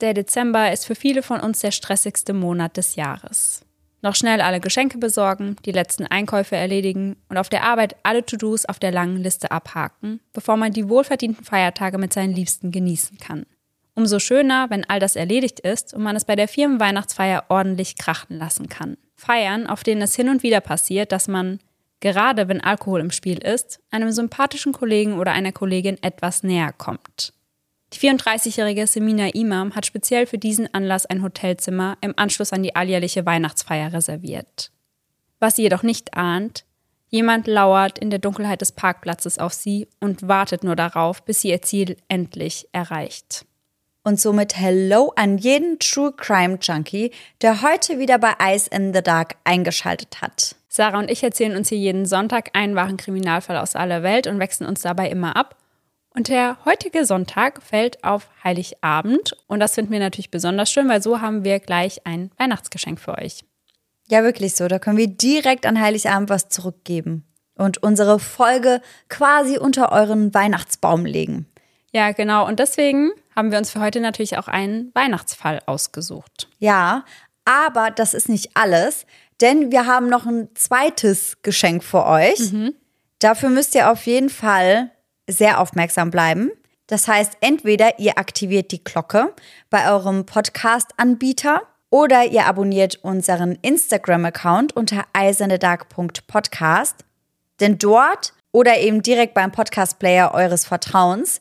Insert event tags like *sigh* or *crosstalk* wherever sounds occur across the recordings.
Der Dezember ist für viele von uns der stressigste Monat des Jahres. Noch schnell alle Geschenke besorgen, die letzten Einkäufe erledigen und auf der Arbeit alle To-Dos auf der langen Liste abhaken, bevor man die wohlverdienten Feiertage mit seinen Liebsten genießen kann. Umso schöner, wenn all das erledigt ist und man es bei der Firmenweihnachtsfeier ordentlich krachen lassen kann. Feiern, auf denen es hin und wieder passiert, dass man, gerade wenn Alkohol im Spiel ist, einem sympathischen Kollegen oder einer Kollegin etwas näher kommt. Die 34-jährige Semina Imam hat speziell für diesen Anlass ein Hotelzimmer im Anschluss an die alljährliche Weihnachtsfeier reserviert. Was sie jedoch nicht ahnt, jemand lauert in der Dunkelheit des Parkplatzes auf sie und wartet nur darauf, bis sie ihr Ziel endlich erreicht. Und somit Hello an jeden True Crime Junkie, der heute wieder bei Eyes in the Dark eingeschaltet hat. Sarah und ich erzählen uns hier jeden Sonntag einen wahren Kriminalfall aus aller Welt und wechseln uns dabei immer ab und der heutige Sonntag fällt auf Heiligabend. Und das finden wir natürlich besonders schön, weil so haben wir gleich ein Weihnachtsgeschenk für euch. Ja, wirklich so. Da können wir direkt an Heiligabend was zurückgeben und unsere Folge quasi unter euren Weihnachtsbaum legen. Ja, genau. Und deswegen haben wir uns für heute natürlich auch einen Weihnachtsfall ausgesucht. Ja, aber das ist nicht alles, denn wir haben noch ein zweites Geschenk für euch. Mhm. Dafür müsst ihr auf jeden Fall sehr aufmerksam bleiben. Das heißt, entweder ihr aktiviert die Glocke bei eurem Podcast-Anbieter oder ihr abonniert unseren Instagram-Account unter eisernedark.podcast. Denn dort oder eben direkt beim Podcast-Player eures Vertrauens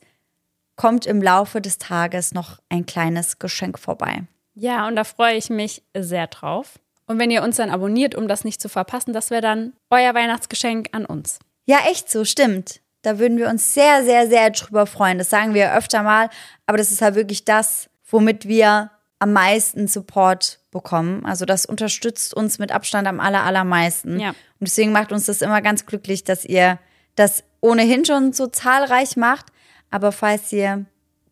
kommt im Laufe des Tages noch ein kleines Geschenk vorbei. Ja, und da freue ich mich sehr drauf. Und wenn ihr uns dann abonniert, um das nicht zu verpassen, das wäre dann euer Weihnachtsgeschenk an uns. Ja, echt so, stimmt. Da würden wir uns sehr, sehr, sehr drüber freuen. Das sagen wir öfter mal, aber das ist halt wirklich das, womit wir am meisten Support bekommen. Also das unterstützt uns mit Abstand am aller, allermeisten. Ja. Und deswegen macht uns das immer ganz glücklich, dass ihr das ohnehin schon so zahlreich macht. Aber falls ihr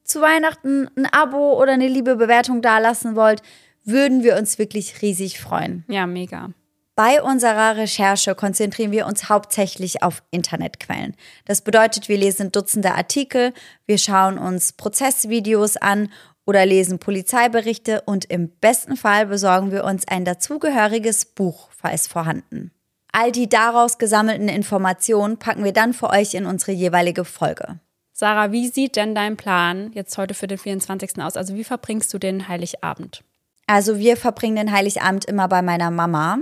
zu Weihnachten ein Abo oder eine liebe Bewertung dalassen wollt, würden wir uns wirklich riesig freuen. Ja, mega. Bei unserer Recherche konzentrieren wir uns hauptsächlich auf Internetquellen. Das bedeutet, wir lesen Dutzende Artikel, wir schauen uns Prozessvideos an oder lesen Polizeiberichte und im besten Fall besorgen wir uns ein dazugehöriges Buch, falls vorhanden. All die daraus gesammelten Informationen packen wir dann für euch in unsere jeweilige Folge. Sarah, wie sieht denn dein Plan jetzt heute für den 24. aus? Also wie verbringst du den Heiligabend? Also wir verbringen den Heiligabend immer bei meiner Mama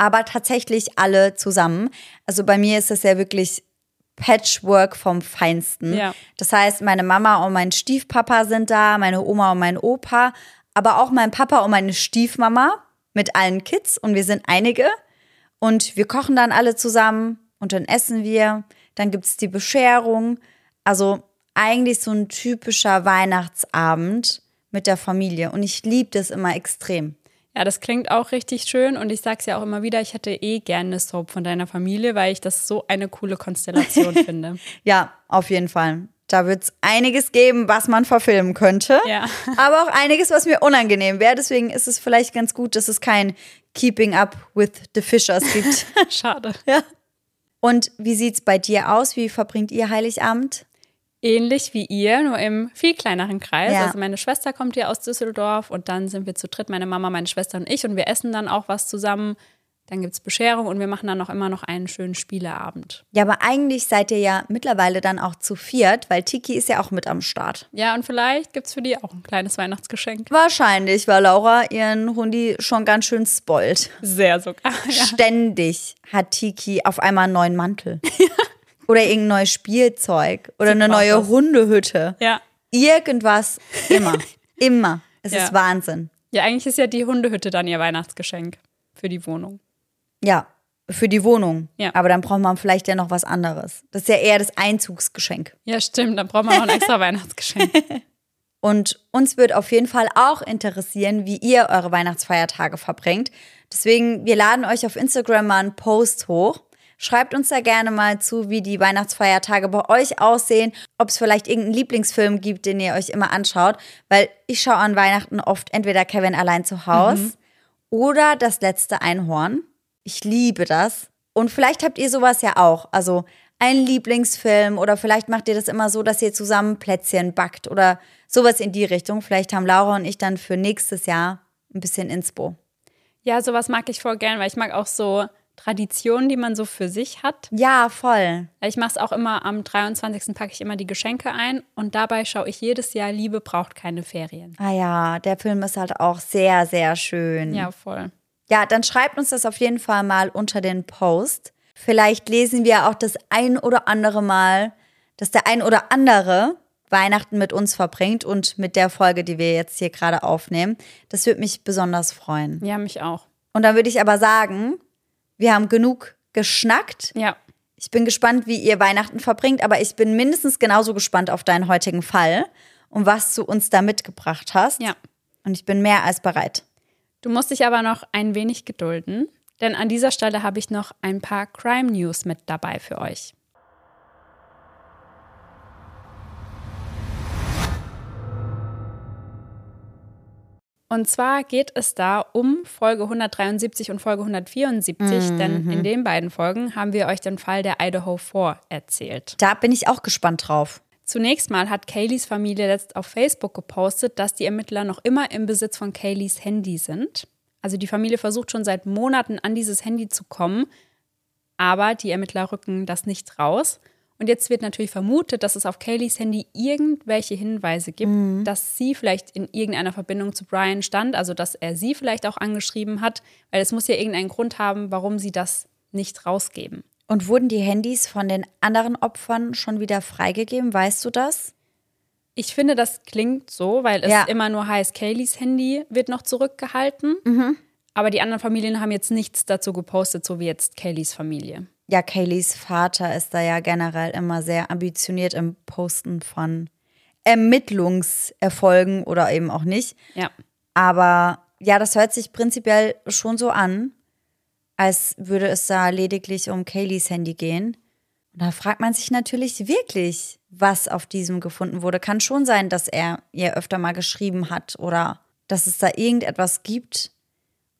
aber tatsächlich alle zusammen. Also bei mir ist es ja wirklich Patchwork vom Feinsten. Ja. Das heißt, meine Mama und mein Stiefpapa sind da, meine Oma und mein Opa, aber auch mein Papa und meine Stiefmama mit allen Kids und wir sind einige. Und wir kochen dann alle zusammen und dann essen wir. Dann gibt es die Bescherung. Also eigentlich so ein typischer Weihnachtsabend mit der Familie. Und ich liebe das immer extrem. Ja, das klingt auch richtig schön und ich sag's ja auch immer wieder, ich hätte eh gerne eine Soap von deiner Familie, weil ich das so eine coole Konstellation *laughs* finde. Ja, auf jeden Fall. Da wird es einiges geben, was man verfilmen könnte. Ja. *laughs* Aber auch einiges, was mir unangenehm wäre. Deswegen ist es vielleicht ganz gut, dass es kein Keeping Up with the Fishers gibt. *laughs* Schade. Ja. Und wie sieht's bei dir aus? Wie verbringt ihr Heiligabend? Ähnlich wie ihr, nur im viel kleineren Kreis. Ja. Also meine Schwester kommt hier aus Düsseldorf und dann sind wir zu dritt, meine Mama, meine Schwester und ich und wir essen dann auch was zusammen. Dann gibt es Bescherung und wir machen dann noch immer noch einen schönen Spieleabend. Ja, aber eigentlich seid ihr ja mittlerweile dann auch zu viert, weil Tiki ist ja auch mit am Start. Ja, und vielleicht gibt es für die auch ein kleines Weihnachtsgeschenk. Wahrscheinlich, weil Laura ihren Hundi schon ganz schön spoilt. Sehr sogar. *laughs* Ja. Ständig hat Tiki auf einmal einen neuen Mantel. *laughs* Ja. Oder irgendein neues Spielzeug. Oder eine neue was. Hundehütte. Ja. Irgendwas. Immer. *laughs* immer. Es ja. ist Wahnsinn. Ja, eigentlich ist ja die Hundehütte dann ihr Weihnachtsgeschenk für die Wohnung. Ja, für die Wohnung. Ja. Aber dann braucht man vielleicht ja noch was anderes. Das ist ja eher das Einzugsgeschenk. Ja, stimmt. Dann braucht man noch ein extra *laughs* Weihnachtsgeschenk. Und uns wird auf jeden Fall auch interessieren, wie ihr eure Weihnachtsfeiertage verbringt. Deswegen, wir laden euch auf Instagram mal einen Post hoch. Schreibt uns da gerne mal zu, wie die Weihnachtsfeiertage bei euch aussehen, ob es vielleicht irgendeinen Lieblingsfilm gibt, den ihr euch immer anschaut, weil ich schaue an Weihnachten oft entweder Kevin allein zu Hause mhm. oder das letzte Einhorn. Ich liebe das. Und vielleicht habt ihr sowas ja auch. Also einen Lieblingsfilm oder vielleicht macht ihr das immer so, dass ihr zusammen Plätzchen backt oder sowas in die Richtung. Vielleicht haben Laura und ich dann für nächstes Jahr ein bisschen Inspo. Ja, sowas mag ich voll gern, weil ich mag auch so Traditionen, die man so für sich hat. Ja, voll. Ich mache es auch immer am 23. packe ich immer die Geschenke ein und dabei schaue ich jedes Jahr Liebe braucht keine Ferien. Ah ja, der Film ist halt auch sehr, sehr schön. Ja, voll. Ja, dann schreibt uns das auf jeden Fall mal unter den Post. Vielleicht lesen wir auch das ein oder andere Mal, dass der ein oder andere Weihnachten mit uns verbringt und mit der Folge, die wir jetzt hier gerade aufnehmen. Das würde mich besonders freuen. Ja, mich auch. Und dann würde ich aber sagen, wir haben genug geschnackt. Ja. Ich bin gespannt, wie ihr Weihnachten verbringt, aber ich bin mindestens genauso gespannt auf deinen heutigen Fall und was du uns da mitgebracht hast. Ja. Und ich bin mehr als bereit. Du musst dich aber noch ein wenig gedulden. Denn an dieser Stelle habe ich noch ein paar Crime News mit dabei für euch. Und zwar geht es da um Folge 173 und Folge 174, mhm. denn in den beiden Folgen haben wir euch den Fall der Idaho 4 erzählt. Da bin ich auch gespannt drauf. Zunächst mal hat Kayleys Familie letzt auf Facebook gepostet, dass die Ermittler noch immer im Besitz von Kayleys Handy sind. Also die Familie versucht schon seit Monaten an dieses Handy zu kommen, aber die Ermittler rücken das nicht raus. Und jetzt wird natürlich vermutet, dass es auf Kayleys Handy irgendwelche Hinweise gibt, mhm. dass sie vielleicht in irgendeiner Verbindung zu Brian stand, also dass er sie vielleicht auch angeschrieben hat, weil es muss ja irgendeinen Grund haben, warum sie das nicht rausgeben. Und wurden die Handys von den anderen Opfern schon wieder freigegeben? Weißt du das? Ich finde, das klingt so, weil es ja. immer nur heißt, Kayleys Handy wird noch zurückgehalten. Mhm. Aber die anderen Familien haben jetzt nichts dazu gepostet, so wie jetzt Kayleys Familie. Ja, Kayleys Vater ist da ja generell immer sehr ambitioniert im Posten von Ermittlungserfolgen oder eben auch nicht. Ja. Aber ja, das hört sich prinzipiell schon so an, als würde es da lediglich um Kayleys Handy gehen. Und da fragt man sich natürlich wirklich, was auf diesem gefunden wurde. Kann schon sein, dass er ihr öfter mal geschrieben hat oder dass es da irgendetwas gibt,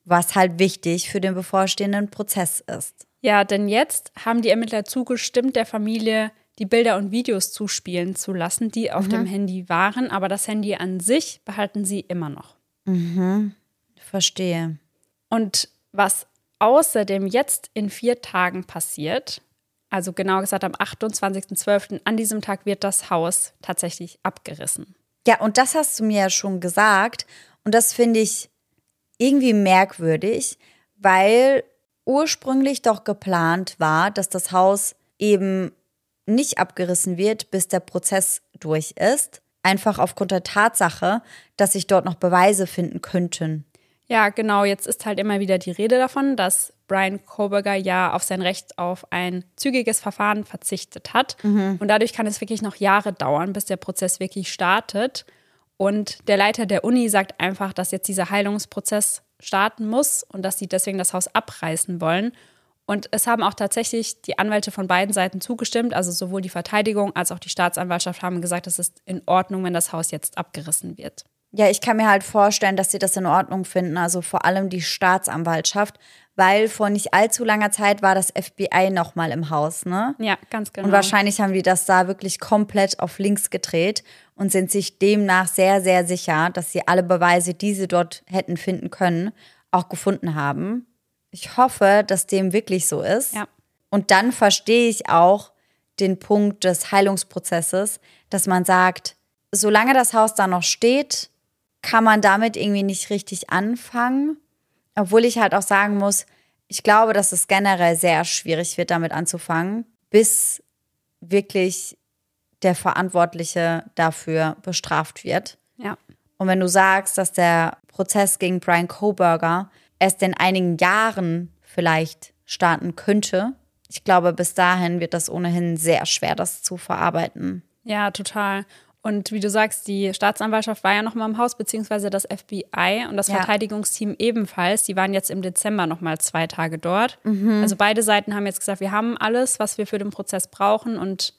was halt wichtig für den bevorstehenden Prozess ist. Ja, denn jetzt haben die Ermittler zugestimmt, der Familie die Bilder und Videos zuspielen zu lassen, die auf mhm. dem Handy waren, aber das Handy an sich behalten sie immer noch. Mhm. Verstehe. Und was außerdem jetzt in vier Tagen passiert, also genau gesagt am 28.12., an diesem Tag wird das Haus tatsächlich abgerissen. Ja, und das hast du mir ja schon gesagt. Und das finde ich irgendwie merkwürdig, weil ursprünglich doch geplant war, dass das Haus eben nicht abgerissen wird, bis der Prozess durch ist. Einfach aufgrund der Tatsache, dass sich dort noch Beweise finden könnten. Ja, genau. Jetzt ist halt immer wieder die Rede davon, dass Brian Koberger ja auf sein Recht auf ein zügiges Verfahren verzichtet hat. Mhm. Und dadurch kann es wirklich noch Jahre dauern, bis der Prozess wirklich startet. Und der Leiter der Uni sagt einfach, dass jetzt dieser Heilungsprozess starten muss und dass sie deswegen das Haus abreißen wollen. Und es haben auch tatsächlich die Anwälte von beiden Seiten zugestimmt. Also sowohl die Verteidigung als auch die Staatsanwaltschaft haben gesagt, es ist in Ordnung, wenn das Haus jetzt abgerissen wird. Ja, ich kann mir halt vorstellen, dass sie das in Ordnung finden, also vor allem die Staatsanwaltschaft, weil vor nicht allzu langer Zeit war das FBI noch mal im Haus, ne? Ja, ganz genau. Und wahrscheinlich haben die das da wirklich komplett auf links gedreht und sind sich demnach sehr, sehr sicher, dass sie alle Beweise, die sie dort hätten finden können, auch gefunden haben. Ich hoffe, dass dem wirklich so ist. Ja. Und dann verstehe ich auch den Punkt des Heilungsprozesses, dass man sagt, solange das Haus da noch steht, kann man damit irgendwie nicht richtig anfangen. Obwohl ich halt auch sagen muss, ich glaube, dass es generell sehr schwierig wird, damit anzufangen, bis wirklich der Verantwortliche dafür bestraft wird. Ja. Und wenn du sagst, dass der Prozess gegen Brian Coburger erst in einigen Jahren vielleicht starten könnte, ich glaube, bis dahin wird das ohnehin sehr schwer, das zu verarbeiten. Ja, total. Und wie du sagst, die Staatsanwaltschaft war ja noch mal im Haus, beziehungsweise das FBI und das ja. Verteidigungsteam ebenfalls. Die waren jetzt im Dezember noch mal zwei Tage dort. Mhm. Also beide Seiten haben jetzt gesagt, wir haben alles, was wir für den Prozess brauchen und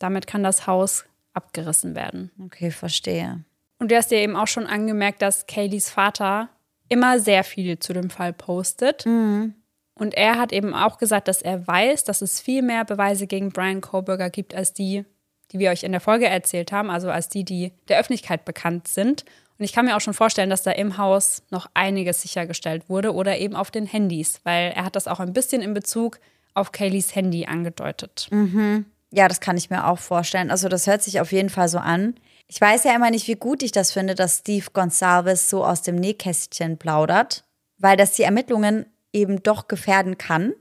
damit kann das Haus abgerissen werden. Okay, verstehe. Und du hast ja eben auch schon angemerkt, dass Kayleys Vater immer sehr viel zu dem Fall postet. Mhm. Und er hat eben auch gesagt, dass er weiß, dass es viel mehr Beweise gegen Brian Koberger gibt als die, die wir euch in der Folge erzählt haben, also als die, die der Öffentlichkeit bekannt sind. Und ich kann mir auch schon vorstellen, dass da im Haus noch einiges sichergestellt wurde oder eben auf den Handys, weil er hat das auch ein bisschen in Bezug auf Kayleys Handy angedeutet. Mhm. Ja, das kann ich mir auch vorstellen. Also das hört sich auf jeden Fall so an. Ich weiß ja immer nicht, wie gut ich das finde, dass Steve Gonsalves so aus dem Nähkästchen plaudert, weil das die Ermittlungen eben doch gefährden kann.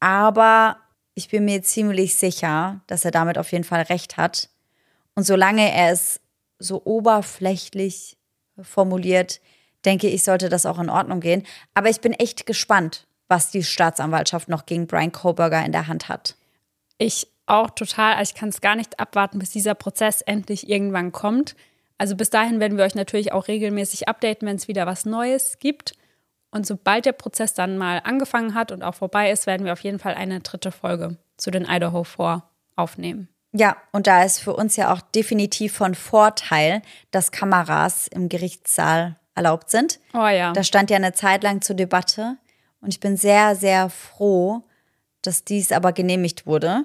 Aber ich bin mir ziemlich sicher, dass er damit auf jeden Fall recht hat. Und solange er es so oberflächlich formuliert, denke ich, sollte das auch in Ordnung gehen. Aber ich bin echt gespannt, was die Staatsanwaltschaft noch gegen Brian Koberger in der Hand hat. Ich auch total. Also ich kann es gar nicht abwarten, bis dieser Prozess endlich irgendwann kommt. Also bis dahin werden wir euch natürlich auch regelmäßig updaten, wenn es wieder was Neues gibt. Und sobald der Prozess dann mal angefangen hat und auch vorbei ist, werden wir auf jeden Fall eine dritte Folge zu den Idaho 4 aufnehmen. Ja, und da ist für uns ja auch definitiv von Vorteil, dass Kameras im Gerichtssaal erlaubt sind. Oh ja. Da stand ja eine Zeit lang zur Debatte. Und ich bin sehr, sehr froh, dass dies aber genehmigt wurde.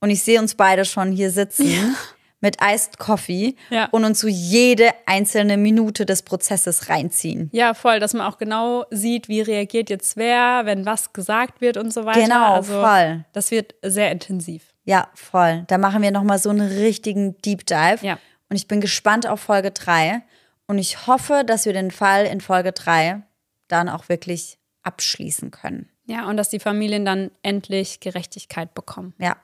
Und ich sehe uns beide schon hier sitzen. Ja mit Iced Coffee ja. und uns so jede einzelne Minute des Prozesses reinziehen. Ja, voll, dass man auch genau sieht, wie reagiert jetzt wer, wenn was gesagt wird und so weiter. Genau, also, voll. Das wird sehr intensiv. Ja, voll. Da machen wir nochmal so einen richtigen Deep Dive. Ja. Und ich bin gespannt auf Folge 3. Und ich hoffe, dass wir den Fall in Folge 3 dann auch wirklich abschließen können. Ja, und dass die Familien dann endlich Gerechtigkeit bekommen. Ja,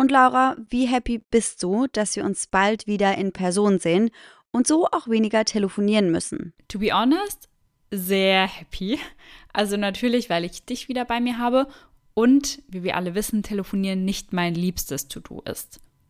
und Laura, wie happy bist du, dass wir uns bald wieder in Person sehen und so auch weniger telefonieren müssen? To be honest, sehr happy. Also natürlich, weil ich dich wieder bei mir habe und, wie wir alle wissen, telefonieren nicht mein liebstes To-Do ist.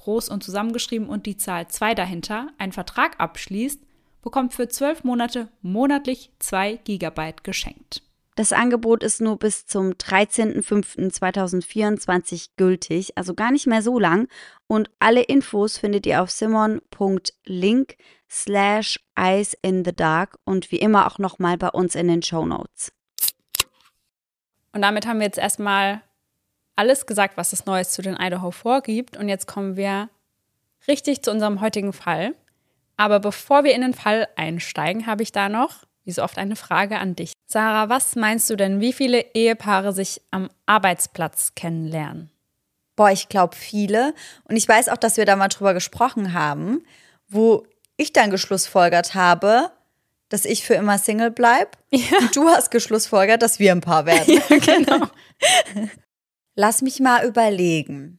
groß und zusammengeschrieben und die Zahl 2 dahinter, einen Vertrag abschließt, bekommt für 12 Monate monatlich 2 GB geschenkt. Das Angebot ist nur bis zum 13.05.2024 gültig, also gar nicht mehr so lang. Und alle Infos findet ihr auf simon.link slash eyes in the dark und wie immer auch nochmal bei uns in den Show Notes. Und damit haben wir jetzt erstmal alles gesagt, was es Neues zu den Idaho vorgibt. Und jetzt kommen wir richtig zu unserem heutigen Fall. Aber bevor wir in den Fall einsteigen, habe ich da noch, wie so oft, eine Frage an dich. Sarah, was meinst du denn, wie viele Ehepaare sich am Arbeitsplatz kennenlernen? Boah, ich glaube viele. Und ich weiß auch, dass wir da mal drüber gesprochen haben, wo ich dann geschlussfolgert habe, dass ich für immer Single bleibe. Ja. Und du hast geschlussfolgert, dass wir ein Paar werden. *laughs* Ja, genau. *laughs* Lass mich mal überlegen.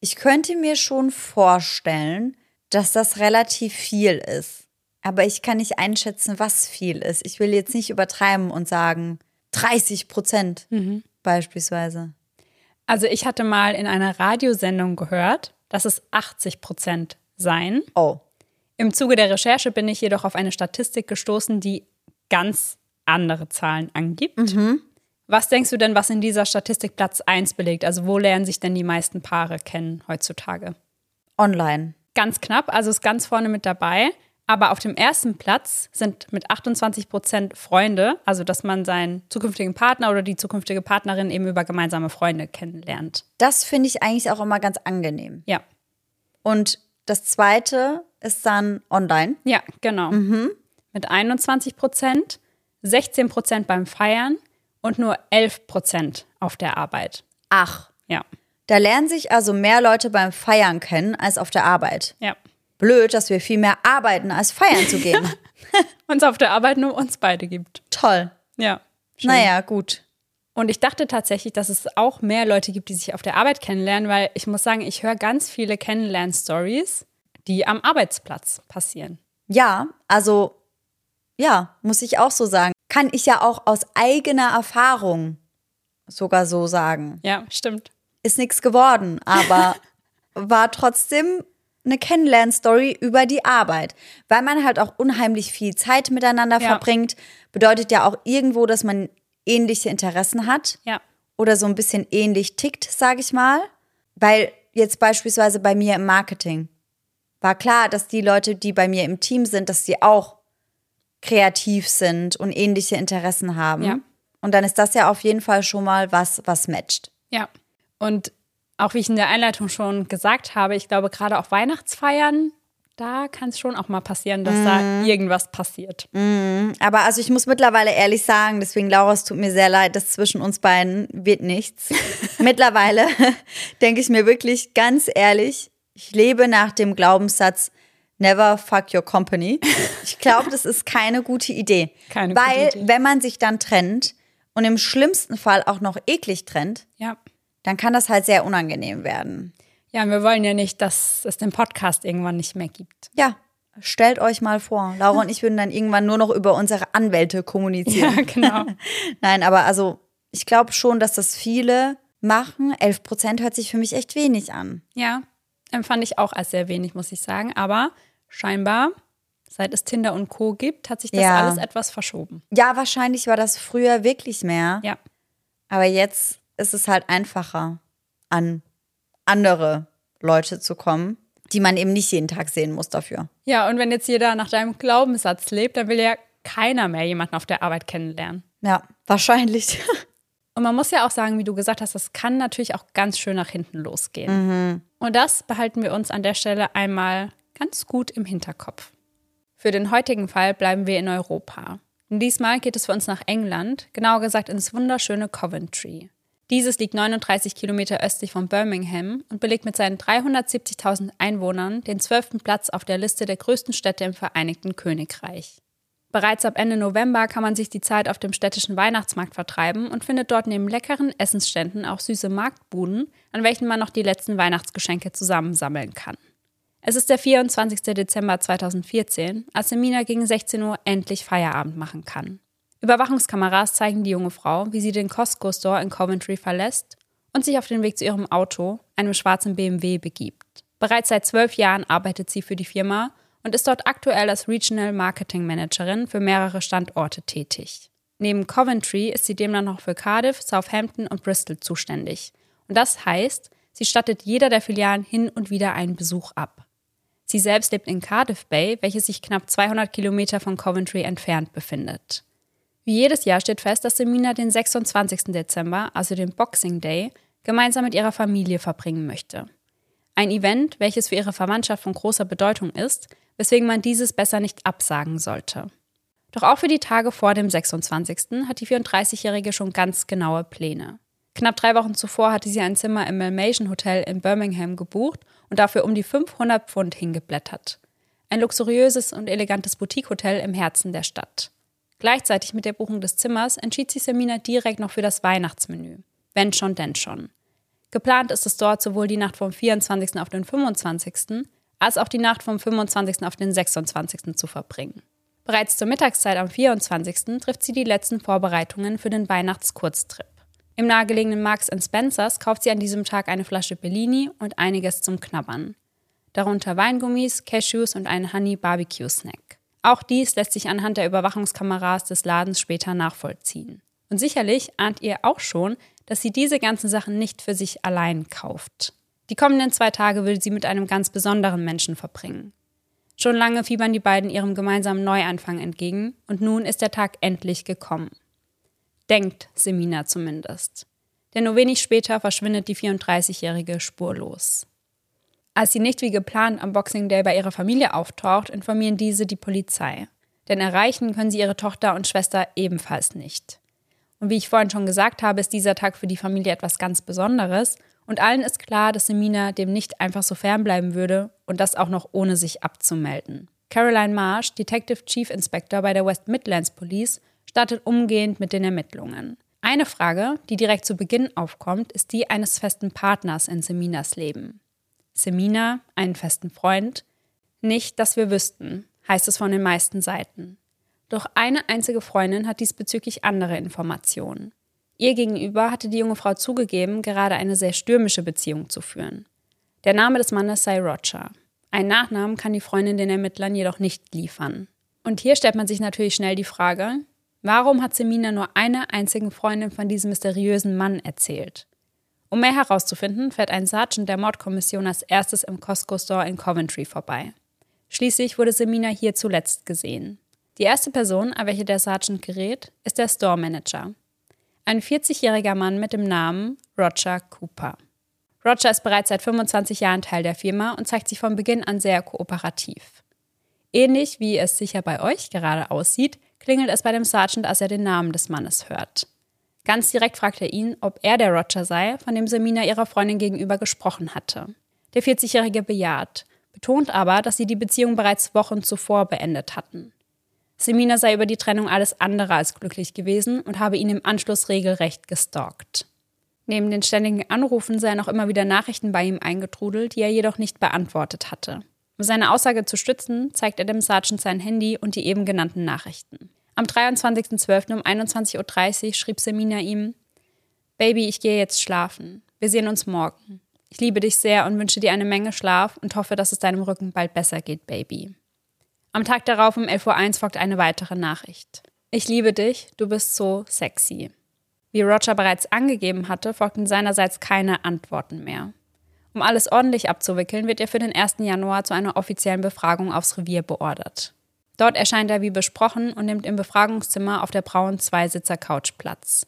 Ich könnte mir schon vorstellen, dass das relativ viel ist. Aber ich kann nicht einschätzen, was viel ist. Ich will jetzt nicht übertreiben und sagen 30 Prozent mhm. beispielsweise. Also ich hatte mal in einer Radiosendung gehört, dass es 80 Prozent sein. Oh. Im Zuge der Recherche bin ich jedoch auf eine Statistik gestoßen, die ganz andere Zahlen angibt. Mhm. Was denkst du denn, was in dieser Statistik Platz 1 belegt? Also wo lernen sich denn die meisten Paare kennen heutzutage? Online. Ganz knapp, also ist ganz vorne mit dabei. Aber auf dem ersten Platz sind mit 28 Prozent Freunde, also dass man seinen zukünftigen Partner oder die zukünftige Partnerin eben über gemeinsame Freunde kennenlernt. Das finde ich eigentlich auch immer ganz angenehm. Ja. Und das zweite ist dann online. Ja, genau. Mhm. Mit 21 Prozent, 16 Prozent beim Feiern und nur 11 Prozent auf der Arbeit. Ach. Ja. Da lernen sich also mehr Leute beim Feiern kennen als auf der Arbeit. Ja. Blöd, dass wir viel mehr arbeiten, als feiern zu gehen. *laughs* uns auf der Arbeit nur uns beide gibt. Toll. Ja. Schön. Naja, gut. Und ich dachte tatsächlich, dass es auch mehr Leute gibt, die sich auf der Arbeit kennenlernen, weil ich muss sagen, ich höre ganz viele Kennenlern-Stories, die am Arbeitsplatz passieren. Ja, also ja, muss ich auch so sagen kann ich ja auch aus eigener Erfahrung sogar so sagen. Ja, stimmt. Ist nichts geworden, aber *laughs* war trotzdem eine Kennenlern-Story über die Arbeit. Weil man halt auch unheimlich viel Zeit miteinander ja. verbringt, bedeutet ja auch irgendwo, dass man ähnliche Interessen hat. Ja. Oder so ein bisschen ähnlich tickt, sage ich mal. Weil jetzt beispielsweise bei mir im Marketing war klar, dass die Leute, die bei mir im Team sind, dass sie auch kreativ sind und ähnliche Interessen haben. Ja. Und dann ist das ja auf jeden Fall schon mal was, was matcht. Ja. Und auch wie ich in der Einleitung schon gesagt habe, ich glaube, gerade auf Weihnachtsfeiern, da kann es schon auch mal passieren, dass mm. da mhm. irgendwas passiert. Mm. Aber also ich muss mittlerweile ehrlich sagen, deswegen Laura, es tut mir sehr leid, dass zwischen uns beiden wird nichts. *laughs* mittlerweile *laughs* denke ich mir wirklich ganz ehrlich, ich lebe nach dem Glaubenssatz, Never fuck your company. Ich glaube, das ist keine gute Idee. *laughs* Keine Weil, gute Idee. wenn man sich dann trennt und im schlimmsten Fall auch noch eklig trennt, ja. dann kann das halt sehr unangenehm werden. Ja, wir wollen ja nicht, dass es den Podcast irgendwann nicht mehr gibt. Ja, stellt euch mal vor, Laura und ich würden dann irgendwann nur noch über unsere Anwälte kommunizieren. Ja, genau. *laughs* Nein, aber also ich glaube schon, dass das viele machen. 11 Prozent hört sich für mich echt wenig an. Ja, empfand ich auch als sehr wenig, muss ich sagen. Aber scheinbar, seit es Tinder und Co. gibt, hat sich das ja. alles etwas verschoben. Ja, wahrscheinlich war das früher wirklich mehr. Ja. Aber jetzt ist es halt einfacher, an andere Leute zu kommen, die man eben nicht jeden Tag sehen muss dafür. Ja, und wenn jetzt jeder nach deinem Glaubenssatz lebt, dann will ja keiner mehr jemanden auf der Arbeit kennenlernen. Ja, wahrscheinlich. *laughs* Und man muss ja auch sagen, wie du gesagt hast, das kann natürlich auch ganz schön nach hinten losgehen. Mhm. Und das behalten wir uns an der Stelle einmal ganz gut im Hinterkopf. Für den heutigen Fall bleiben wir in Europa. Diesmal geht es für uns nach England, genauer gesagt ins wunderschöne Coventry. Dieses liegt 39 Kilometer östlich von Birmingham und belegt mit seinen 370.000 Einwohnern den zwölften Platz auf der Liste der größten Städte im Vereinigten Königreich. Bereits ab Ende November kann man sich die Zeit auf dem städtischen Weihnachtsmarkt vertreiben und findet dort neben leckeren Essensständen auch süße Marktbuden, an welchen man noch die letzten Weihnachtsgeschenke zusammensammeln kann. Es ist der 24. Dezember 2014, als Semina gegen 16 Uhr endlich Feierabend machen kann. Überwachungskameras zeigen die junge Frau, wie sie den Costco Store in Coventry verlässt und sich auf den Weg zu ihrem Auto, einem schwarzen BMW, begibt. Bereits seit zwölf Jahren arbeitet sie für die Firma und ist dort aktuell als Regional Marketing Managerin für mehrere Standorte tätig. Neben Coventry ist sie demnach noch für Cardiff, Southampton und Bristol zuständig. Und das heißt, sie stattet jeder der Filialen hin und wieder einen Besuch ab. Sie selbst lebt in Cardiff Bay, welches sich knapp 200 Kilometer von Coventry entfernt befindet. Wie jedes Jahr steht fest, dass Semina den 26. Dezember, also den Boxing Day, gemeinsam mit ihrer Familie verbringen möchte. Ein Event, welches für ihre Verwandtschaft von großer Bedeutung ist, weswegen man dieses besser nicht absagen sollte. Doch auch für die Tage vor dem 26. hat die 34-Jährige schon ganz genaue Pläne. Knapp drei Wochen zuvor hatte sie ein Zimmer im Malmation Hotel in Birmingham gebucht und dafür um die 500 Pfund hingeblättert. Ein luxuriöses und elegantes Boutique-Hotel im Herzen der Stadt. Gleichzeitig mit der Buchung des Zimmers entschied sich Semina direkt noch für das Weihnachtsmenü. Wenn schon, denn schon. Geplant ist es dort sowohl die Nacht vom 24. auf den 25 als auch die Nacht vom 25. auf den 26. zu verbringen. Bereits zur Mittagszeit am 24. trifft sie die letzten Vorbereitungen für den Weihnachtskurztrip. Im nahegelegenen Marks Spencers kauft sie an diesem Tag eine Flasche Bellini und einiges zum Knabbern. darunter Weingummis, Cashews und einen Honey Barbecue Snack. Auch dies lässt sich anhand der Überwachungskameras des Ladens später nachvollziehen. Und sicherlich ahnt ihr auch schon, dass sie diese ganzen Sachen nicht für sich allein kauft. Die kommenden zwei Tage will sie mit einem ganz besonderen Menschen verbringen. Schon lange fiebern die beiden ihrem gemeinsamen Neuanfang entgegen und nun ist der Tag endlich gekommen. Denkt Semina zumindest. Denn nur wenig später verschwindet die 34-Jährige spurlos. Als sie nicht wie geplant am Boxing Day bei ihrer Familie auftaucht, informieren diese die Polizei. Denn erreichen können sie ihre Tochter und Schwester ebenfalls nicht. Und wie ich vorhin schon gesagt habe, ist dieser Tag für die Familie etwas ganz Besonderes und allen ist klar, dass Semina dem nicht einfach so fernbleiben würde und das auch noch ohne sich abzumelden. Caroline Marsh, Detective Chief Inspector bei der West Midlands Police, startet umgehend mit den Ermittlungen. Eine Frage, die direkt zu Beginn aufkommt, ist die eines festen Partners in Seminas Leben. Semina, einen festen Freund? Nicht, dass wir wüssten, heißt es von den meisten Seiten. Doch eine einzige Freundin hat diesbezüglich andere Informationen. Ihr gegenüber hatte die junge Frau zugegeben, gerade eine sehr stürmische Beziehung zu führen. Der Name des Mannes sei Roger. Ein Nachnamen kann die Freundin den Ermittlern jedoch nicht liefern. Und hier stellt man sich natürlich schnell die Frage, warum hat Semina nur einer einzigen Freundin von diesem mysteriösen Mann erzählt? Um mehr herauszufinden, fährt ein Sergeant der Mordkommission als erstes im Costco Store in Coventry vorbei. Schließlich wurde Semina hier zuletzt gesehen. Die erste Person, an welche der Sergeant gerät, ist der Store Manager. Ein 40-jähriger Mann mit dem Namen Roger Cooper. Roger ist bereits seit 25 Jahren Teil der Firma und zeigt sich von Beginn an sehr kooperativ. Ähnlich wie es sicher bei euch gerade aussieht, klingelt es bei dem Sergeant, als er den Namen des Mannes hört. Ganz direkt fragt er ihn, ob er der Roger sei, von dem Semina ihrer Freundin gegenüber gesprochen hatte. Der 40-Jährige bejaht, betont aber, dass sie die Beziehung bereits Wochen zuvor beendet hatten. Semina sei über die Trennung alles andere als glücklich gewesen und habe ihn im Anschluss regelrecht gestalkt. Neben den ständigen Anrufen seien auch immer wieder Nachrichten bei ihm eingetrudelt, die er jedoch nicht beantwortet hatte. Um seine Aussage zu stützen, zeigt er dem Sergeant sein Handy und die eben genannten Nachrichten. Am 23.12. um 21.30 Uhr schrieb Semina ihm: Baby, ich gehe jetzt schlafen. Wir sehen uns morgen. Ich liebe dich sehr und wünsche dir eine Menge Schlaf und hoffe, dass es deinem Rücken bald besser geht, Baby. Am Tag darauf um 11.01 Uhr folgt eine weitere Nachricht. Ich liebe dich, du bist so sexy. Wie Roger bereits angegeben hatte, folgten seinerseits keine Antworten mehr. Um alles ordentlich abzuwickeln, wird er für den 1. Januar zu einer offiziellen Befragung aufs Revier beordert. Dort erscheint er wie besprochen und nimmt im Befragungszimmer auf der braunen Zweisitzer-Couch Platz.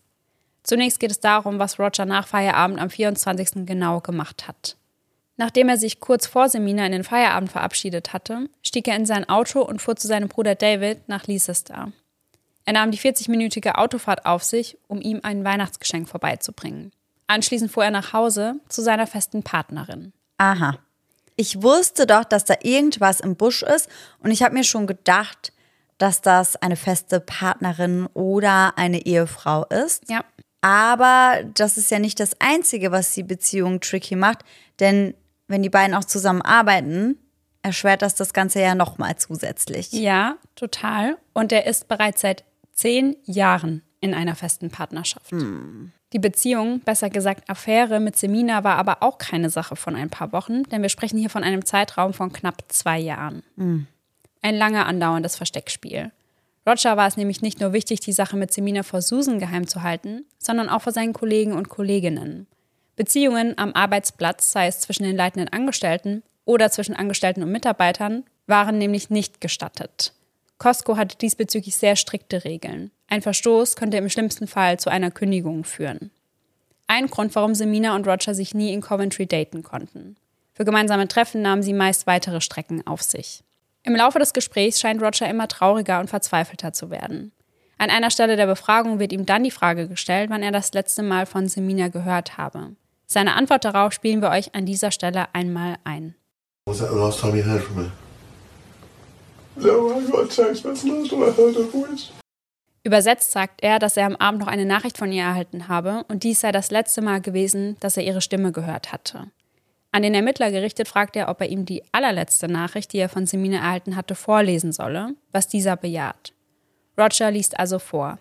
Zunächst geht es darum, was Roger nach Feierabend am 24. genau gemacht hat. Nachdem er sich kurz vor Semina in den Feierabend verabschiedet hatte, stieg er in sein Auto und fuhr zu seinem Bruder David nach Leicester. Er nahm die 40-minütige Autofahrt auf sich, um ihm ein Weihnachtsgeschenk vorbeizubringen. Anschließend fuhr er nach Hause zu seiner festen Partnerin. Aha. Ich wusste doch, dass da irgendwas im Busch ist und ich habe mir schon gedacht, dass das eine feste Partnerin oder eine Ehefrau ist. Ja. Aber das ist ja nicht das Einzige, was die Beziehung tricky macht, denn wenn die beiden auch zusammen arbeiten, erschwert das das Ganze ja nochmal zusätzlich. Ja, total. Und er ist bereits seit zehn Jahren in einer festen Partnerschaft. Hm. Die Beziehung, besser gesagt Affäre mit Semina, war aber auch keine Sache von ein paar Wochen, denn wir sprechen hier von einem Zeitraum von knapp zwei Jahren. Hm. Ein lange andauerndes Versteckspiel. Roger war es nämlich nicht nur wichtig, die Sache mit Semina vor Susan geheim zu halten, sondern auch vor seinen Kollegen und Kolleginnen. Beziehungen am Arbeitsplatz, sei es zwischen den leitenden Angestellten oder zwischen Angestellten und Mitarbeitern, waren nämlich nicht gestattet. Costco hatte diesbezüglich sehr strikte Regeln. Ein Verstoß könnte im schlimmsten Fall zu einer Kündigung führen. Ein Grund, warum Semina und Roger sich nie in Coventry daten konnten. Für gemeinsame Treffen nahmen sie meist weitere Strecken auf sich. Im Laufe des Gesprächs scheint Roger immer trauriger und verzweifelter zu werden. An einer Stelle der Befragung wird ihm dann die Frage gestellt, wann er das letzte Mal von Semina gehört habe. Seine Antwort darauf spielen wir euch an dieser Stelle einmal ein. Was that the last time you heard from her? Übersetzt sagt er, dass er am Abend noch eine Nachricht von ihr erhalten habe und dies sei das letzte Mal gewesen, dass er ihre Stimme gehört hatte. An den Ermittler gerichtet fragt er, ob er ihm die allerletzte Nachricht, die er von Semine erhalten hatte, vorlesen solle, was dieser bejaht. Roger liest also vor.